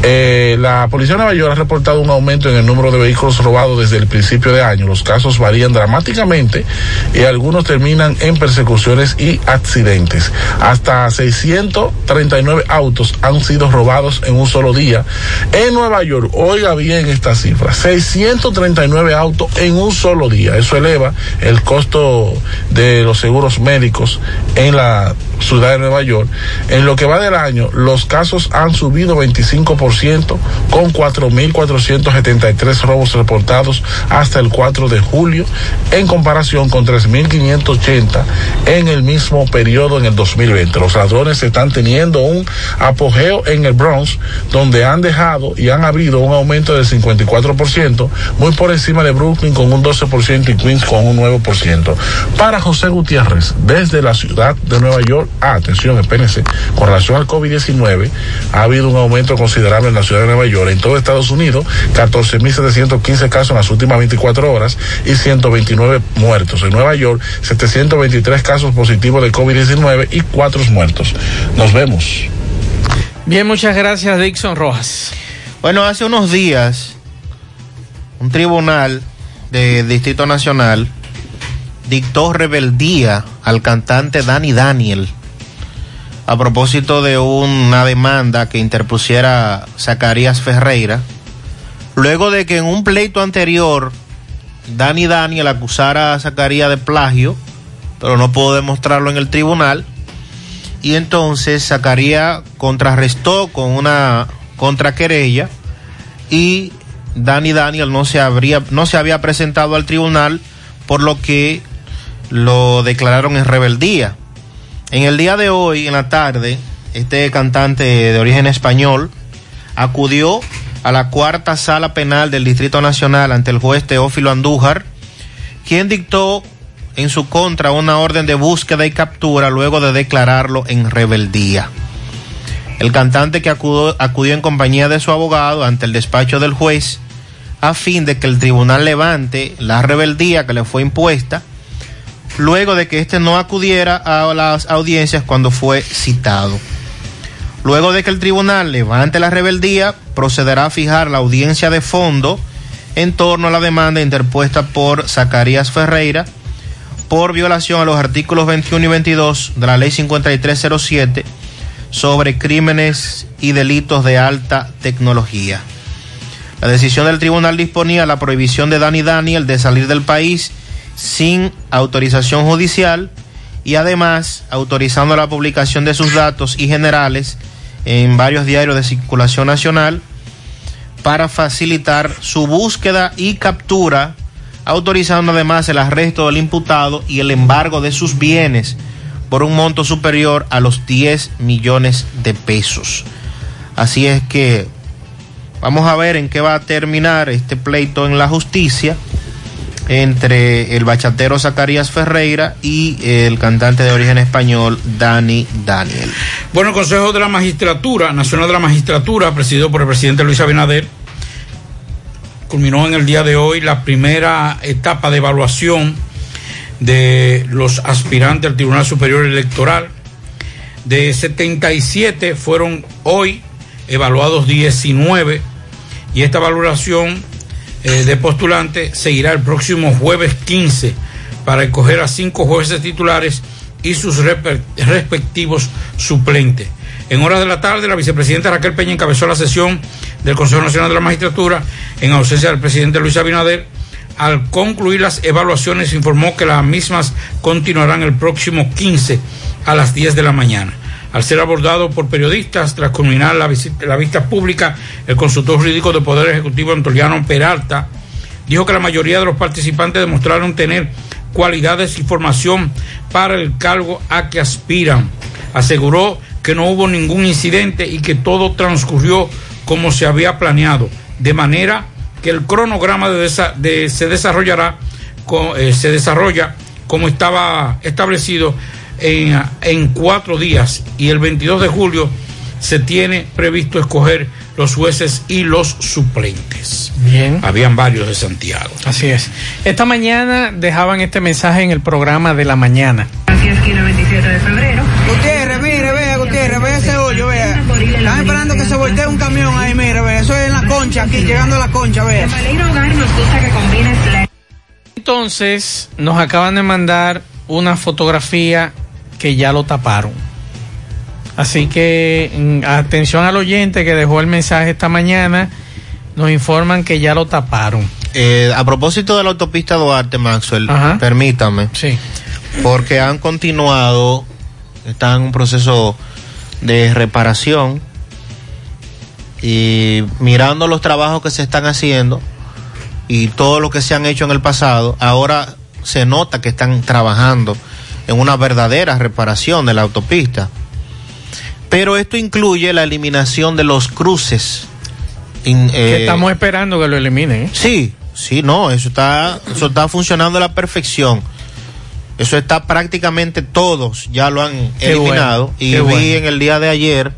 Eh, la policía de Nueva York ha reportado un aumento en el número de vehículos robados desde el principio de año. Los casos varían dramáticamente y algunos terminan en persecuciones y accidentes. Hasta 639 autos han sido robados en un solo día en Nueva York. Oiga bien esta cifra, 639 autos en un solo día. Eso eleva el costo de los seguros médicos en la ciudad de Nueva York. En lo que va del año, los casos han subido 25% con 4.473 robos reportados hasta el 4 de julio, en comparación con 3.580 en el mismo periodo en el 2020. Los ladrones están teniendo un apogeo en el Bronx, donde han dejado y han habido un aumento del 54%, muy por encima de Brooklyn con un 12% y Queens con un 9%. Para José Gutiérrez, desde la ciudad de Nueva York, ah, atención, espérense, con relación al COVID-19, ha habido un aumento considerable en la ciudad de Nueva York. En todo Estados Unidos, 14.715 casos en las últimas 24 horas y 129 muertos. En Nueva York, 723 casos positivos de COVID-19 y 4 muertos. Nos vemos. Bien, muchas gracias, Dixon Rojas. Bueno, hace unos días, un tribunal de Distrito Nacional dictó rebeldía al cantante Danny Daniel a propósito de una demanda que interpusiera Zacarías Ferreira, luego de que en un pleito anterior Danny Daniel acusara a Zacarías de plagio, pero no pudo demostrarlo en el tribunal, y entonces Zacarías contrarrestó con una contraquerella y Danny Daniel no se, habría, no se había presentado al tribunal, por lo que lo declararon en rebeldía. En el día de hoy, en la tarde, este cantante de origen español acudió a la cuarta sala penal del Distrito Nacional ante el juez Teófilo Andújar, quien dictó en su contra una orden de búsqueda y captura luego de declararlo en rebeldía. El cantante que acudió, acudió en compañía de su abogado ante el despacho del juez a fin de que el tribunal levante la rebeldía que le fue impuesta luego de que éste no acudiera a las audiencias cuando fue citado. Luego de que el tribunal levante la rebeldía, procederá a fijar la audiencia de fondo en torno a la demanda interpuesta por Zacarías Ferreira por violación a los artículos 21 y 22 de la Ley 5307 sobre crímenes y delitos de alta tecnología. La decisión del tribunal disponía la prohibición de Dani Daniel de salir del país sin autorización judicial y además autorizando la publicación de sus datos y generales en varios diarios de circulación nacional para facilitar su búsqueda y captura, autorizando además el arresto del imputado y el embargo de sus bienes por un monto superior a los 10 millones de pesos. Así es que vamos a ver en qué va a terminar este pleito en la justicia entre el bachatero Zacarías Ferreira y el cantante de origen español Dani Daniel. Bueno, el Consejo de la Magistratura, Nacional de la Magistratura, presidido por el presidente Luis Abinader, culminó en el día de hoy la primera etapa de evaluación de los aspirantes al Tribunal Superior Electoral. De 77 fueron hoy evaluados 19 y esta valoración eh, de postulantes seguirá el próximo jueves 15 para escoger a cinco jueces titulares y sus respe- respectivos suplentes. En horas de la tarde, la vicepresidenta Raquel Peña encabezó la sesión del Consejo Nacional de la Magistratura, en ausencia del presidente Luis Abinader, al concluir las evaluaciones informó que las mismas continuarán el próximo 15 a las 10 de la mañana. Al ser abordado por periodistas tras culminar la, visita- la vista pública, el consultor jurídico de Poder Ejecutivo Antoliano Peralta dijo que la mayoría de los participantes demostraron tener cualidades y formación para el cargo a que aspiran. Aseguró que no hubo ningún incidente y que todo transcurrió como se había planeado, de manera que el cronograma de desa- de- se desarrollará eh, se desarrolla como estaba establecido en, en cuatro días y el 22 de julio se tiene previsto escoger los jueces y los suplentes. Bien. Habían varios de Santiago. Así es. Esta mañana dejaban este mensaje en el programa de la mañana. Así esquina 27 de febrero. Gutiérrez, mire, vea, Gutiérrez, vea ese hoyo, vea. Están esperando que se voltee un camión ahí, mire, vea. Eso es en la concha, aquí, llegando a la concha, vea. Que Entonces, nos acaban de mandar una fotografía que ya lo taparon. Así que mm, atención al oyente que dejó el mensaje esta mañana. Nos informan que ya lo taparon. Eh, a propósito de la autopista Duarte, Maxwell, permítame. Sí. Porque han continuado, están en un proceso de reparación y mirando los trabajos que se están haciendo y todo lo que se han hecho en el pasado, ahora se nota que están trabajando en una verdadera reparación de la autopista. Pero esto incluye la eliminación de los cruces. In- eh, estamos esperando que lo eliminen. ¿eh? Sí, sí, no, eso está, eso está funcionando a la perfección. Eso está prácticamente todos ya lo han eliminado. bueno, y vi bueno. en el día de ayer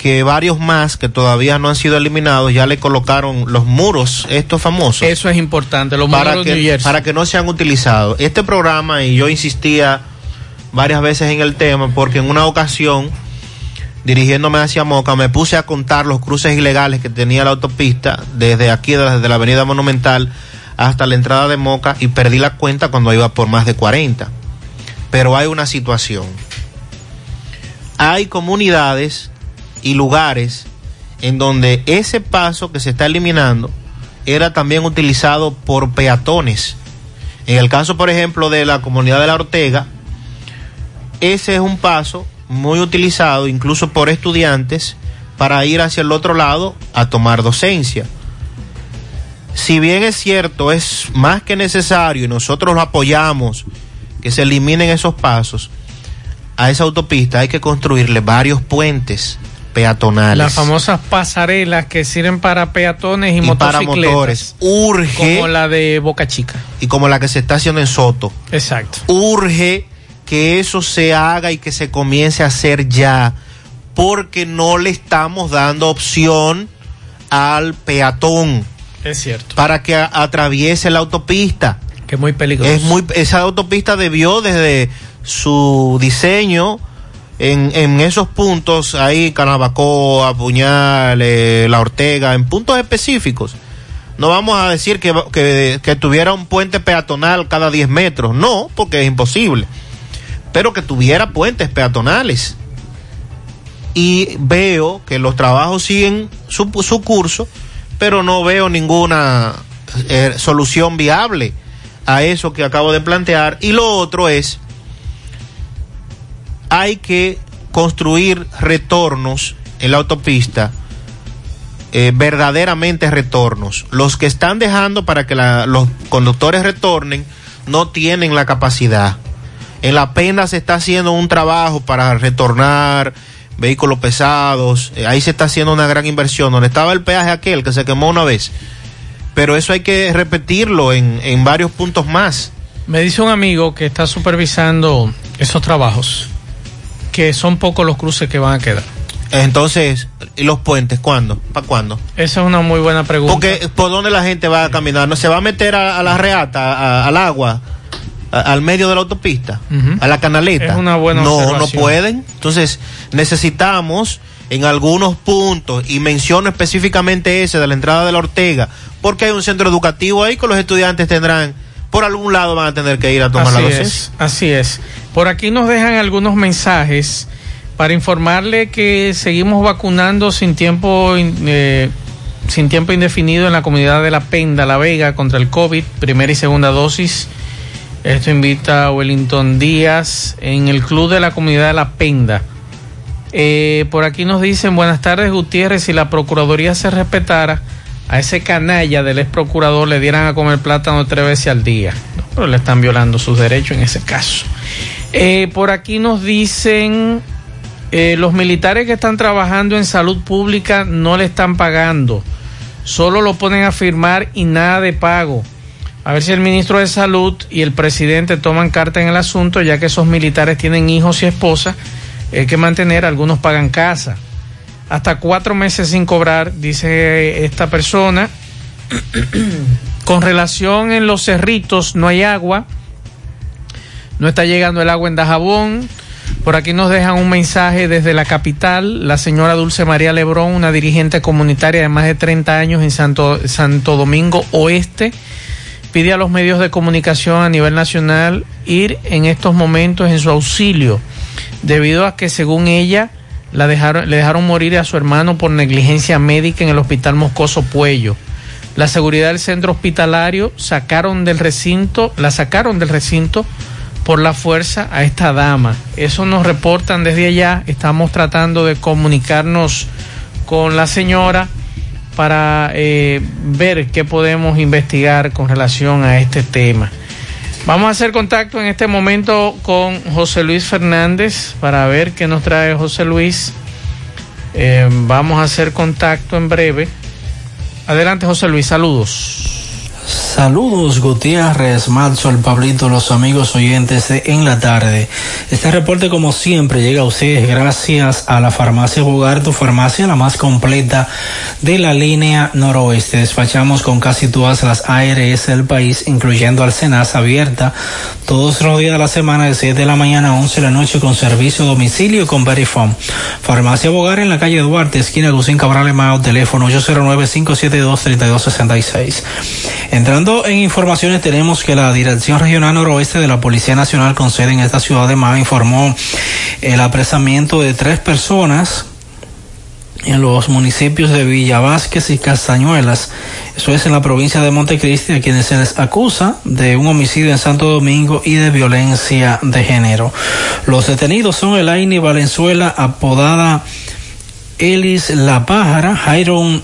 que varios más que todavía no han sido eliminados ya le colocaron los muros, estos famosos. Eso es importante, los para muros New que, Jersey. para que no sean utilizados. Este programa, y yo insistía varias veces en el tema, porque en una ocasión, dirigiéndome hacia Moca, me puse a contar los cruces ilegales que tenía la autopista desde aquí, desde la avenida Monumental hasta la entrada de Moca, y perdí la cuenta cuando iba por más de 40. Pero hay una situación. Hay comunidades y lugares en donde ese paso que se está eliminando era también utilizado por peatones. En el caso, por ejemplo, de la comunidad de la Ortega, ese es un paso muy utilizado incluso por estudiantes para ir hacia el otro lado a tomar docencia. Si bien es cierto, es más que necesario y nosotros lo apoyamos que se eliminen esos pasos, a esa autopista hay que construirle varios puentes peatonales. Las famosas pasarelas que sirven para peatones y, Y para motocicletas. motores. Urge. Como la de Boca Chica. y como la que se está haciendo en Soto. Exacto. Urge que eso se haga y que se comience a hacer ya, porque no le estamos dando opción al peatón Es cierto. para que atraviese la autopista. Que es muy peligroso. Es muy, esa autopista debió desde su diseño en, en esos puntos, ahí Canabacoa, Puñal, La Ortega, en puntos específicos. No vamos a decir que, que, que tuviera un puente peatonal cada 10 metros, no, porque es imposible. Pero que tuviera puentes peatonales. Y veo que los trabajos siguen su, su curso, pero no veo ninguna eh, solución viable a eso que acabo de plantear. Y lo otro es, hay que construir retornos en la autopista, eh, verdaderamente retornos. Los que están dejando para que los conductores retornen no tienen la capacidad. En la pena se está haciendo un trabajo para retornar vehículos pesados, eh, ahí se está haciendo una gran inversión, donde estaba el peaje aquel que se quemó una vez. Pero eso hay que repetirlo en, en varios puntos más. Me dice un amigo que está supervisando esos trabajos que son pocos los cruces que van a quedar. Entonces, ¿y los puentes cuándo? ¿Para cuándo? Esa es una muy buena pregunta. Porque por dónde la gente va a caminar, no se va a meter a, a la reata, a- al agua, a- al medio de la autopista, a la canaleta. Es una buena No, no pueden. Entonces, necesitamos en algunos puntos, y menciono específicamente ese de la entrada de la Ortega, porque hay un centro educativo ahí que los estudiantes tendrán, por algún lado van a tener que ir a tomar así la es, docencia. así es. Por aquí nos dejan algunos mensajes para informarle que seguimos vacunando sin tiempo eh, sin tiempo indefinido en la comunidad de La Penda, La Vega, contra el COVID, primera y segunda dosis. Esto invita a Wellington Díaz en el club de la comunidad de La Penda. Eh, por aquí nos dicen, buenas tardes Gutiérrez, si la Procuraduría se respetara, a ese canalla del ex procurador le dieran a comer plátano tres veces al día. No, pero le están violando sus derechos en ese caso. Eh, por aquí nos dicen, eh, los militares que están trabajando en salud pública no le están pagando, solo lo ponen a firmar y nada de pago. A ver si el ministro de Salud y el presidente toman carta en el asunto, ya que esos militares tienen hijos y esposas eh, que mantener, algunos pagan casa. Hasta cuatro meses sin cobrar, dice esta persona. Con relación en los cerritos, no hay agua. No está llegando el agua en Dajabón. Por aquí nos dejan un mensaje desde la capital. La señora Dulce María Lebrón, una dirigente comunitaria de más de 30 años en Santo, Santo Domingo Oeste, pide a los medios de comunicación a nivel nacional ir en estos momentos en su auxilio, debido a que según ella la dejaron, le dejaron morir a su hermano por negligencia médica en el hospital Moscoso Puello. La seguridad del centro hospitalario sacaron del recinto, la sacaron del recinto por la fuerza a esta dama. Eso nos reportan desde allá. Estamos tratando de comunicarnos con la señora para eh, ver qué podemos investigar con relación a este tema. Vamos a hacer contacto en este momento con José Luis Fernández para ver qué nos trae José Luis. Eh, vamos a hacer contacto en breve. Adelante José Luis, saludos. Saludos Gutiérrez, Marzo, el Pablito, los amigos oyentes de En la Tarde. Este reporte como siempre llega a ustedes gracias a la farmacia Bogar, tu farmacia la más completa de la línea noroeste. Despachamos con casi todas las ARS del país, incluyendo al Senas abierta todos los días de la semana de 7 de la mañana a 11 de la noche con servicio a domicilio con Verifone. Farmacia Bogar en la calle Duarte, esquina Lucín Cabral Emao, teléfono 809-572-3266. Entrando en informaciones, tenemos que la Dirección Regional Noroeste de la Policía Nacional con sede en esta ciudad de Mao informó el apresamiento de tres personas en los municipios de Villa Vázquez y Castañuelas. Eso es en la provincia de Montecristi, a quienes se les acusa de un homicidio en Santo Domingo y de violencia de género. Los detenidos son Elaine Valenzuela, apodada Elis La Pájara, Jairon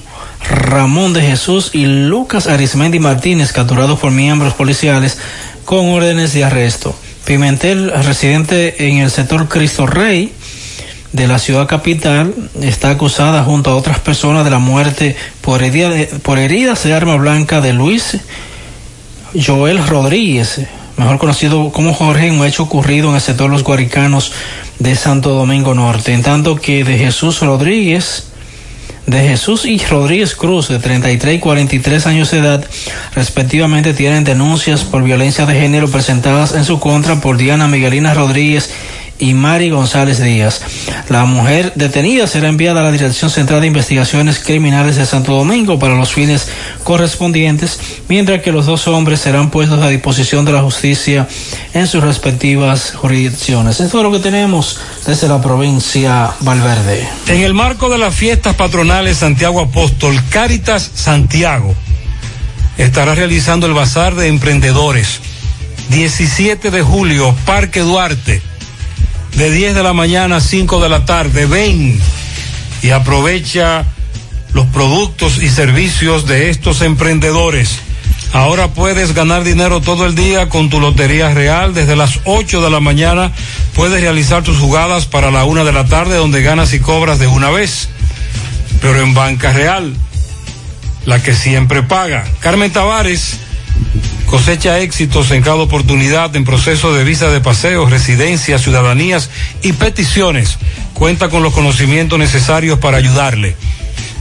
Ramón de Jesús y Lucas Arismendi Martínez, capturados por miembros policiales con órdenes de arresto. Pimentel, residente en el sector Cristo Rey de la ciudad capital, está acusada junto a otras personas de la muerte por, herida de, por heridas de arma blanca de Luis Joel Rodríguez, mejor conocido como Jorge, en un hecho ocurrido en el sector Los Guaricanos de Santo Domingo Norte. En tanto que de Jesús Rodríguez, de Jesús y Rodríguez Cruz, de 33 y 43 años de edad, respectivamente, tienen denuncias por violencia de género presentadas en su contra por Diana Miguelina Rodríguez y Mari González Díaz. La mujer detenida será enviada a la Dirección Central de Investigaciones Criminales de Santo Domingo para los fines correspondientes, mientras que los dos hombres serán puestos a disposición de la justicia en sus respectivas jurisdicciones. Esto es lo que tenemos desde la provincia Valverde. En el marco de las fiestas patronales Santiago Apóstol, Cáritas Santiago estará realizando el Bazar de Emprendedores. 17 de julio, Parque Duarte de 10 de la mañana a 5 de la tarde. Ven y aprovecha los productos y servicios de estos emprendedores. Ahora puedes ganar dinero todo el día con tu Lotería Real. Desde las 8 de la mañana puedes realizar tus jugadas para la 1 de la tarde donde ganas y cobras de una vez. Pero en Banca Real, la que siempre paga. Carmen Tavares cosecha éxitos en cada oportunidad en proceso de visa de paseo, residencias, ciudadanías y peticiones. Cuenta con los conocimientos necesarios para ayudarle.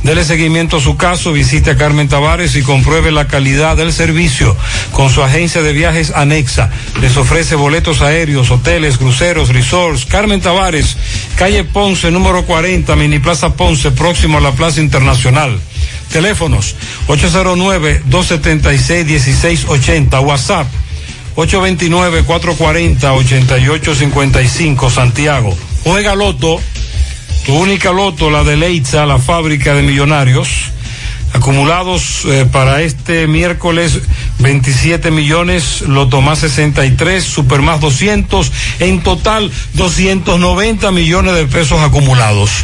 Dele seguimiento a su caso, visite a Carmen Tavares y compruebe la calidad del servicio con su agencia de viajes anexa. Les ofrece boletos aéreos, hoteles, cruceros, resorts. Carmen Tavares, calle Ponce, número 40, Mini Plaza Ponce, próximo a la Plaza Internacional. Teléfonos 809-276-1680, WhatsApp 829-440-8855, Santiago. Juega Loto, tu única Loto, la de Leitza, la fábrica de millonarios. Acumulados eh, para este miércoles 27 millones, Loto más 63, Super más 200, en total 290 millones de pesos acumulados.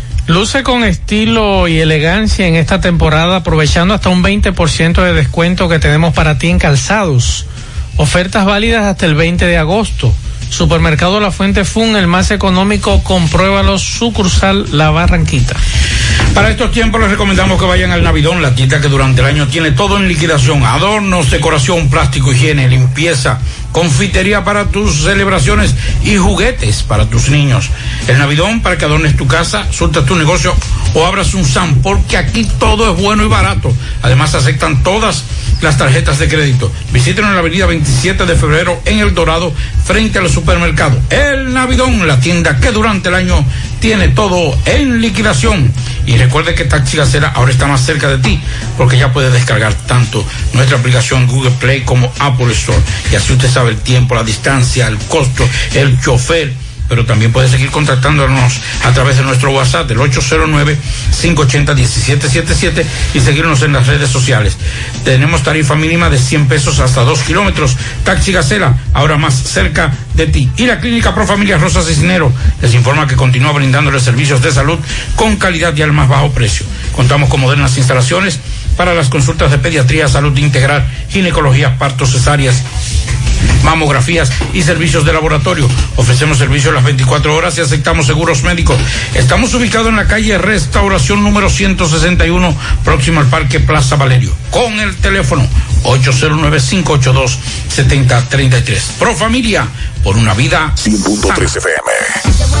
Luce con estilo y elegancia en esta temporada, aprovechando hasta un 20% de descuento que tenemos para ti en calzados. Ofertas válidas hasta el 20 de agosto. Supermercado La Fuente Fun, el más económico, compruébalo, sucursal La Barranquita. Para estos tiempos les recomendamos que vayan al Navidón, la tienda que durante el año tiene todo en liquidación, adornos, decoración, plástico, higiene, limpieza, confitería para tus celebraciones y juguetes para tus niños. El Navidón para que adornes tu casa, surtas tu negocio o abras un SAM, porque aquí todo es bueno y barato. Además aceptan todas las tarjetas de crédito. Visítenos en la avenida 27 de febrero en El Dorado, frente al supermercado. El Navidón, la tienda que durante el año tiene todo en liquidación. Y recuerde que Taxi Gacera ahora está más cerca de ti, porque ya puede descargar tanto nuestra aplicación Google Play como Apple Store. Y así usted sabe el tiempo, la distancia, el costo, el chofer pero también puede seguir contactándonos a través de nuestro WhatsApp del 809-580-1777 y seguirnos en las redes sociales. Tenemos tarifa mínima de 100 pesos hasta 2 kilómetros. Taxi Gacela, ahora más cerca de ti. Y la Clínica Pro Familia Rosa Cisnero les informa que continúa brindándoles servicios de salud con calidad y al más bajo precio. Contamos con modernas instalaciones para las consultas de pediatría, salud integral, ginecología, partos, cesáreas mamografías y servicios de laboratorio. Ofrecemos servicios las 24 horas y aceptamos seguros médicos. Estamos ubicados en la calle Restauración número 161, próximo al Parque Plaza Valerio, con el teléfono 809-582-7033. Pro Familia, por una vida 100.3 FM.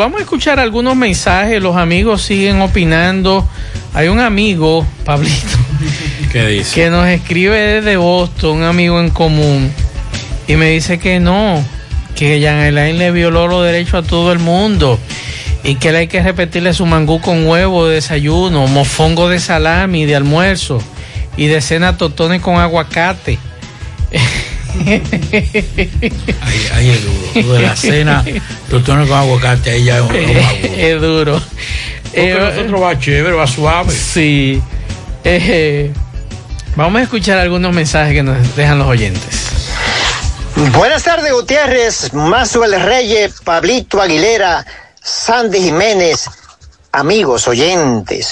Vamos a escuchar algunos mensajes. Los amigos siguen opinando. Hay un amigo, Pablito, ¿Qué dice? que nos escribe desde Boston, un amigo en común, y me dice que no, que Jan Elaine le violó los derechos a todo el mundo y que le hay que repetirle su mangú con huevo de desayuno, mofongo de salami de almuerzo y de cena totones con aguacate. Ahí, ahí es duro. Lo de la cena, totones con aguacate, ahí ya es un es duro. Porque nosotros va chévere, va suave. Sí. Eh, vamos a escuchar algunos mensajes que nos dejan los oyentes. Buenas tardes, Gutiérrez, Mazuel Reyes, Pablito Aguilera, Sandy Jiménez, amigos oyentes.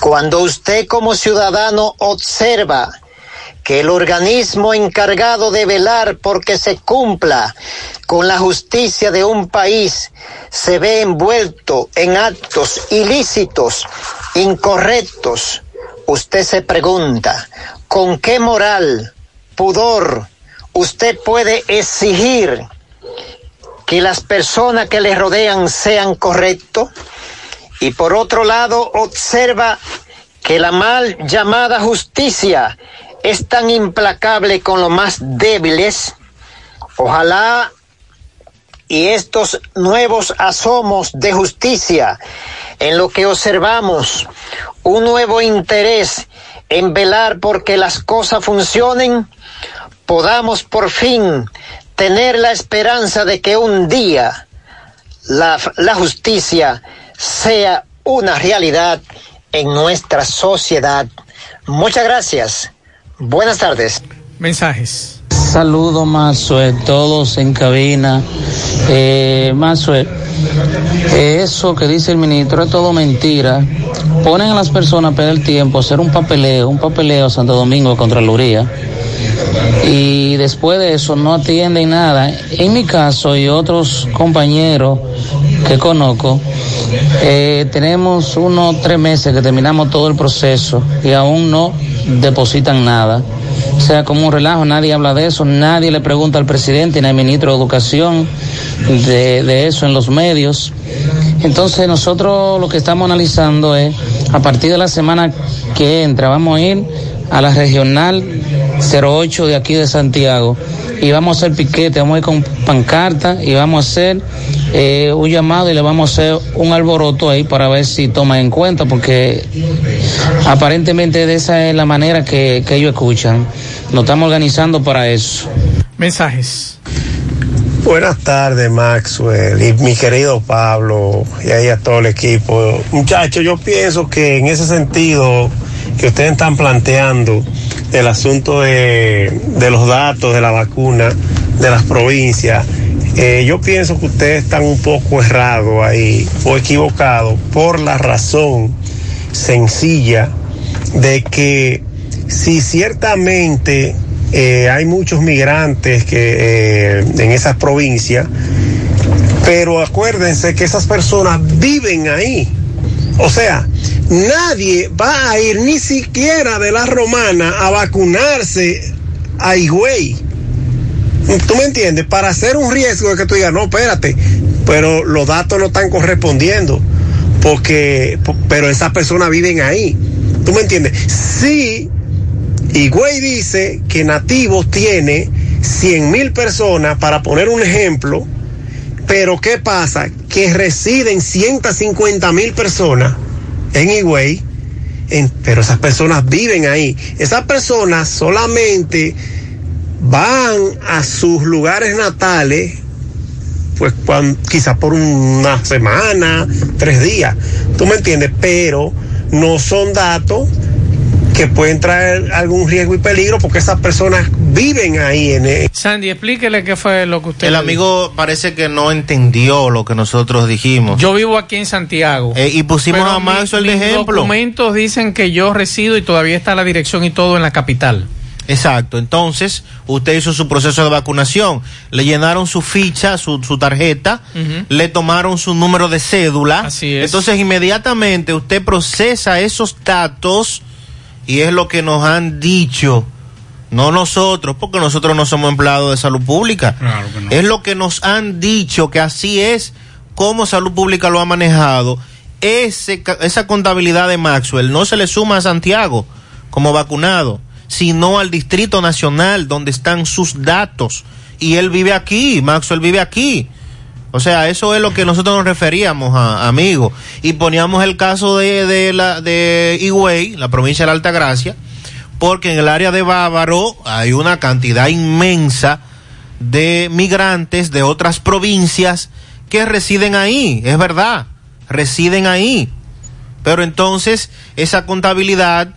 Cuando usted como ciudadano observa que el organismo encargado de velar porque se cumpla con la justicia de un país se ve envuelto en actos ilícitos, incorrectos, usted se pregunta, ¿con qué moral, pudor, usted puede exigir que las personas que le rodean sean correctos? Y por otro lado, observa que la mal llamada justicia es tan implacable con los más débiles. Ojalá y estos nuevos asomos de justicia en lo que observamos un nuevo interés en velar porque las cosas funcionen, podamos por fin tener la esperanza de que un día la, la justicia sea una realidad en nuestra sociedad. Muchas gracias. Buenas tardes. Mensajes. Saludos, Mazue, todos en cabina. Eh, Mazue, eso que dice el ministro es todo mentira. Ponen a las personas a perder tiempo, hacer un papeleo, un papeleo Santo Domingo contra Luría. Y después de eso no atienden nada. En mi caso y otros compañeros que conozco, eh, tenemos unos tres meses que terminamos todo el proceso y aún no depositan nada. O sea, como un relajo, nadie habla de eso, nadie le pregunta al presidente ni al ministro de Educación de, eso en los medios. Entonces nosotros lo que estamos analizando es, a partir de la semana que entra, vamos a ir a la regional 08 de aquí de Santiago y vamos a hacer piquete, vamos a ir con pancarta y vamos a hacer eh, un llamado y le vamos a hacer un alboroto ahí para ver si toman en cuenta, porque aparentemente de esa es la manera que, que ellos escuchan. Nos estamos organizando para eso. Mensajes. Buenas tardes, Maxwell, y mi querido Pablo, y ahí a todo el equipo. Muchachos, yo pienso que en ese sentido que ustedes están planteando del asunto de, de los datos de la vacuna de las provincias, eh, yo pienso que ustedes están un poco errados ahí o equivocados por la razón sencilla de que si ciertamente eh, hay muchos migrantes que eh, en esas provincias, pero acuérdense que esas personas viven ahí. O sea, nadie va a ir ni siquiera de la romana a vacunarse a Higüey. ¿Tú me entiendes? Para hacer un riesgo de que tú digas, no, espérate, pero los datos no están correspondiendo, porque, pero esas personas viven ahí. ¿Tú me entiendes? Sí, Higüey dice que Nativos tiene 100 mil personas, para poner un ejemplo, pero ¿qué pasa? Que residen 150 mil personas en Higüey, pero esas personas viven ahí. Esas personas solamente van a sus lugares natales, pues cuando, quizás por una semana, tres días, ¿tú me entiendes? Pero no son datos que pueden traer algún riesgo y peligro porque esas personas viven ahí en el... Sandy, explíquele qué fue lo que usted... El amigo parece que no entendió lo que nosotros dijimos. Yo vivo aquí en Santiago. Eh, y pusimos a Maxo el ejemplo. Los documentos dicen que yo resido y todavía está la dirección y todo en la capital. Exacto, entonces usted hizo su proceso de vacunación, le llenaron su ficha, su, su tarjeta, uh -huh. le tomaron su número de cédula, Así es. entonces inmediatamente usted procesa esos datos y es lo que nos han dicho, no nosotros, porque nosotros no somos empleados de salud pública, Claro que no. es lo que nos han dicho que así es como salud pública lo ha manejado. Ese, esa contabilidad de Maxwell no se le suma a Santiago como vacunado, sino al Distrito Nacional donde están sus datos. Y él vive aquí, Maxwell vive aquí. O sea, eso es lo que nosotros nos referíamos, a, amigo. Y poníamos el caso de, de, la, de Higüey, la provincia de la Altagracia, porque en el área de Bávaro hay una cantidad inmensa de migrantes de otras provincias que residen ahí, es verdad, residen ahí. Pero entonces esa contabilidad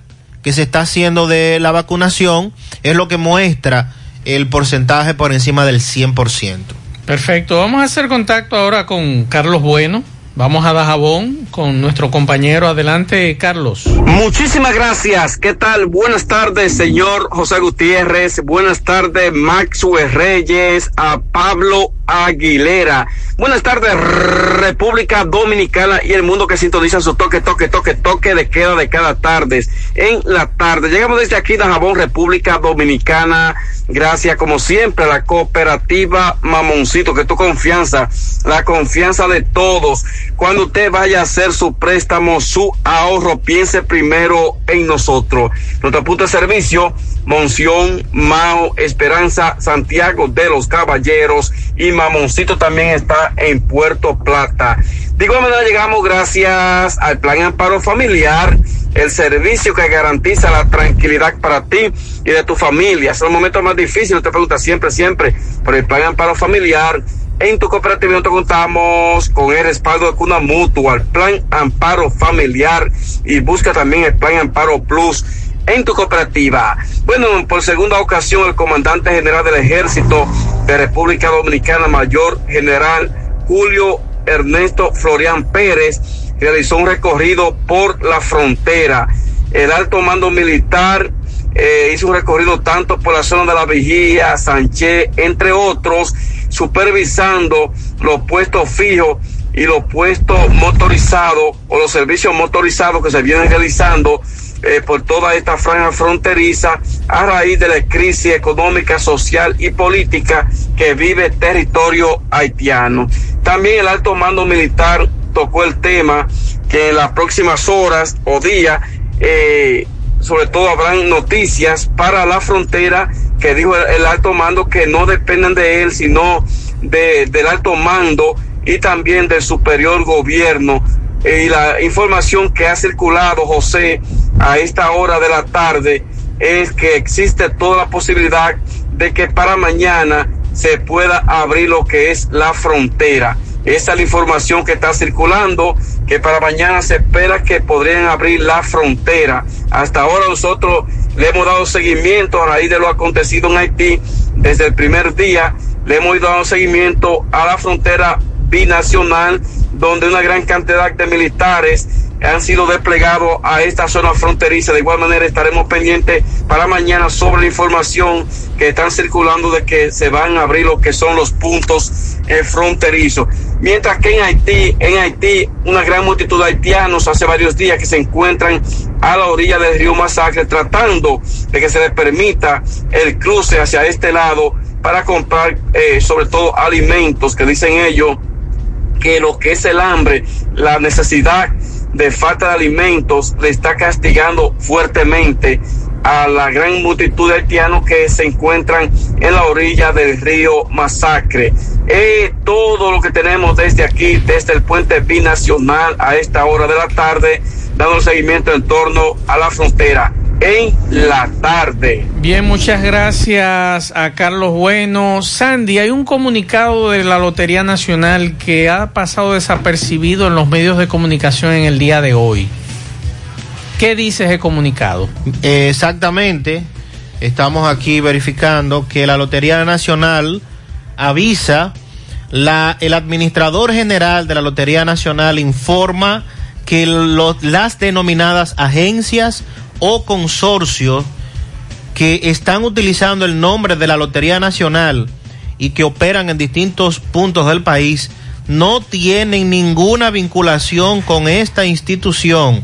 que se está haciendo de la vacunación es lo que muestra el porcentaje por encima del 100%. Perfecto, vamos a hacer contacto ahora con Carlos Bueno. Vamos a Dajabón con nuestro compañero. Adelante, Carlos. Muchísimas gracias. ¿Qué tal? Buenas tardes, señor José Gutiérrez. Buenas tardes, Maxwell Reyes, a Pablo Aguilera. Buenas tardes, República Dominicana y el mundo que sintoniza su toque, toque, toque, toque de queda de cada tarde. En la tarde. Llegamos desde aquí, Dajabón, República Dominicana. Gracias, como siempre, a la cooperativa Mamoncito, que tu confianza, la confianza de todos. Cuando usted vaya a hacer su préstamo, su ahorro, piense primero en nosotros. Nuestro punto de servicio, Monción, Mao, Esperanza, Santiago de los Caballeros y Mamoncito también está en Puerto Plata. De igual manera llegamos gracias al Plan Amparo Familiar, el servicio que garantiza la tranquilidad para ti y de tu familia. Es el momento más difícil, te pregunta siempre, siempre, por el Plan Amparo Familiar. En tu cooperativa contamos con el respaldo de Cuna Mutua, el Plan Amparo Familiar y busca también el Plan Amparo Plus en tu cooperativa. Bueno, por segunda ocasión el comandante general del ejército de República Dominicana, mayor general Julio Ernesto Florian Pérez, realizó un recorrido por la frontera. El alto mando militar eh, hizo un recorrido tanto por la zona de la Vigía, Sánchez, entre otros, supervisando los puestos fijos y los puestos motorizados o los servicios motorizados que se vienen realizando eh, por toda esta franja fronteriza a raíz de la crisis económica, social y política que vive el territorio haitiano. También el alto mando militar tocó el tema que en las próximas horas o días, eh, sobre todo habrán noticias para la frontera que dijo el, alto mando que no dependen de él, sino de, del alto mando y también del superior gobierno. Eh, y la información que ha circulado, José, a esta hora de la tarde, es que existe toda la posibilidad de que para mañana se pueda abrir lo que es la frontera. Esa es la información que está circulando, que para mañana se espera que podrían abrir la frontera. Hasta ahora nosotros le hemos dado seguimiento a raíz de lo acontecido en Haití desde el primer día. Le hemos dado seguimiento a la frontera binacional, donde una gran cantidad de militares han sido desplegados a esta zona fronteriza. De igual manera estaremos pendientes para mañana sobre la información que están circulando de que se van a abrir lo que son los puntos eh, fronterizos. Mientras que en Haití, en Haití, una gran multitud de haitianos hace varios días que se encuentran a la orilla del río Masacre tratando de que se les permita el cruce hacia este lado para comprar eh, sobre todo alimentos que dicen ellos que lo que es el hambre, la necesidad de falta de alimentos le está castigando fuertemente a la gran multitud de haitianos que se encuentran en la orilla del río Masacre. Eh, todo lo que tenemos desde aquí, desde el puente binacional a esta hora de la tarde, dando seguimiento en torno a la frontera en la tarde. Bien, muchas gracias a Carlos Bueno. Sandy, hay un comunicado de la Lotería Nacional que ha pasado desapercibido en los medios de comunicación en el día de hoy. ¿Qué dice ese comunicado? Eh, exactamente. Estamos aquí verificando que la Lotería Nacional avisa, la, el administrador general de la Lotería Nacional informa que lo- las denominadas agencias o consorcios que están utilizando el nombre de la Lotería Nacional y que operan en distintos puntos del país no tienen ninguna vinculación con esta institución,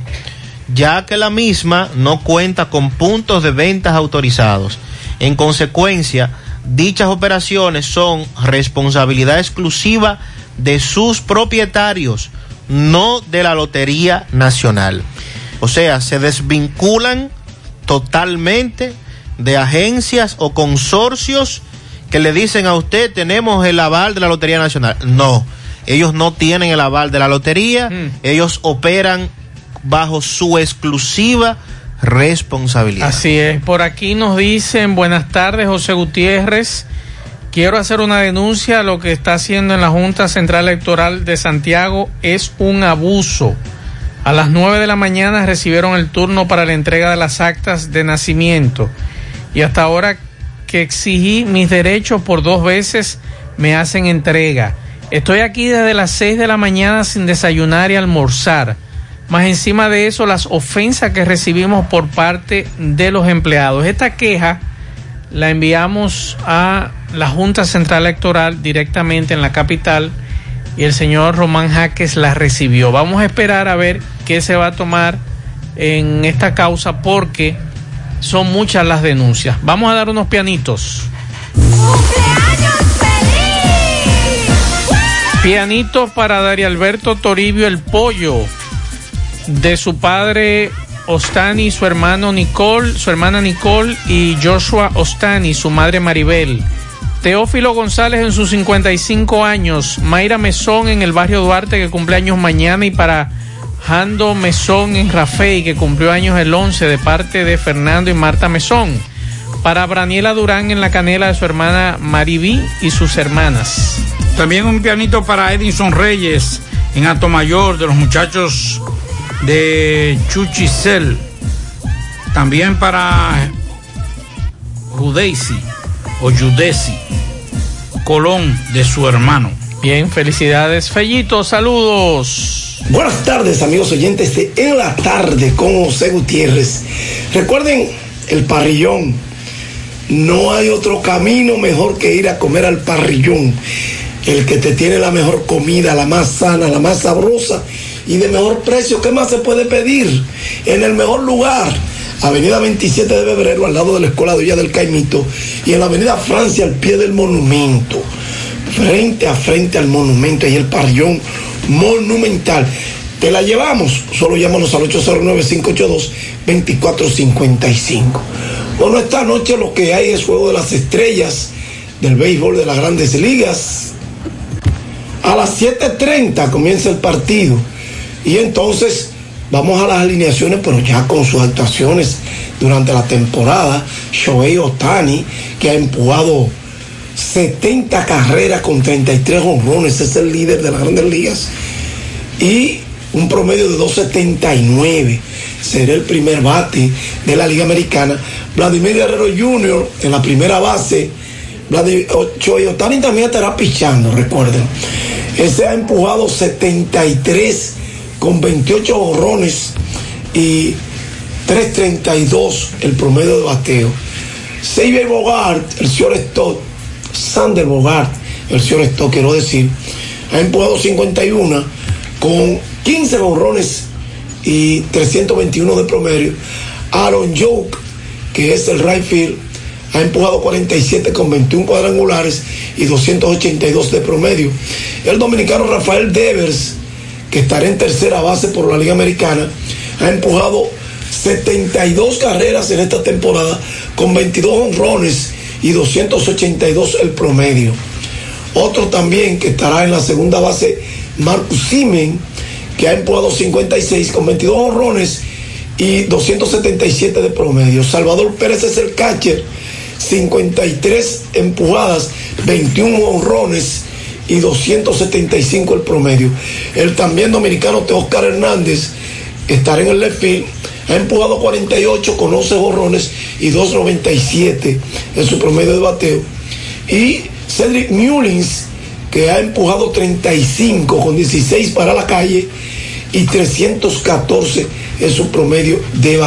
ya que la misma no cuenta con puntos de ventas autorizados. En consecuencia, dichas operaciones son responsabilidad exclusiva de sus propietarios, no de la Lotería Nacional. O sea, se desvinculan totalmente de agencias o consorcios que le dicen a usted tenemos el aval de la Lotería Nacional. No, ellos no tienen el aval de la Lotería, ellos operan bajo su exclusiva responsabilidad. Así es, por aquí nos dicen buenas tardes José Gutiérrez. Quiero hacer una denuncia. Lo que está haciendo en la Junta Central Electoral de Santiago es un abuso. A las 9 de la mañana recibieron el turno para la entrega de las actas de nacimiento. Y hasta ahora que exigí mis derechos por dos veces, me hacen entrega. Estoy aquí desde las 6 de la mañana sin desayunar y almorzar. Más encima de eso, las ofensas que recibimos por parte de los empleados. Esta queja la enviamos a la Junta Central Electoral directamente en la capital y el señor Román Jaques la recibió. Vamos a esperar a ver qué se va a tomar en esta causa porque son muchas las denuncias. Vamos a dar unos pianitos. Pianito para Dario Alberto Toribio el Pollo, de su padre Ostani, su hermano Nicole, su hermana Nicole y Joshua Ostani, su madre Maribel. Teófilo González en sus 55 años, Mayra Mesón en el barrio Duarte que cumple años mañana y para Jando Mesón en Rafey que cumplió años el 11 de parte de Fernando y Marta Mesón. Para Braniela Durán en la canela de su hermana Maribí y sus hermanas. También un pianito para Edinson Reyes en Alto Mayor de los muchachos de Chuchicel. También para Judeisi o Judesi Colón de su hermano. Bien, felicidades, Fellito, saludos. Buenas tardes, amigos oyentes de En la Tarde con José Gutiérrez. Recuerden el parrillón. No hay otro camino mejor que ir a comer al parrillón. El que te tiene la mejor comida, la más sana, la más sabrosa y de mejor precio. ¿Qué más se puede pedir? En el mejor lugar. Avenida 27 de febrero, al lado de la Escuela de Villa del Caimito, y en la Avenida Francia, al pie del monumento. Frente a frente al monumento, y el parrillón monumental. Te la llevamos, solo llámanos al 809-582-2455. Bueno, esta noche lo que hay es Juego de las Estrellas del béisbol de las grandes ligas. A las 7.30 comienza el partido. Y entonces vamos a las alineaciones, pero ya con sus actuaciones durante la temporada. Shohei Otani, que ha empujado 70 carreras con 33 honrones, es el líder de las grandes ligas. Y un promedio de 2.79. Será el primer bate de la Liga Americana. Vladimir Guerrero Jr. en la primera base. Vladimir, Otani también estará pichando, recuerden. Ese ha empujado 73 con 28 borrones y 3.32 el promedio de bateo. Xavier Bogart, el señor Stott, Sander Bogart, el señor Stott, quiero decir, ha empujado 51 con 15 borrones y 321 de promedio. Aaron Joke, que es el right field, ha empujado 47 con 21 cuadrangulares y 282 de promedio. El dominicano Rafael Devers, que estará en tercera base por la Liga Americana, ha empujado 72 carreras en esta temporada con 22 honrones y 282 el promedio. Otro también que estará en la segunda base, Marcus Simen, que ha empujado 56 con 22 honrones y 277 de promedio. Salvador Pérez es el catcher, 53 empujadas, 21 honrones y 275 el promedio. El también dominicano Oscar Hernández estará en el left. Ha empujado 48 con 11 borrones y 2.97 en su promedio de bateo. Y Cedric Mullins, que ha empujado 35 con 16 para la calle y 314 en su promedio de bateo.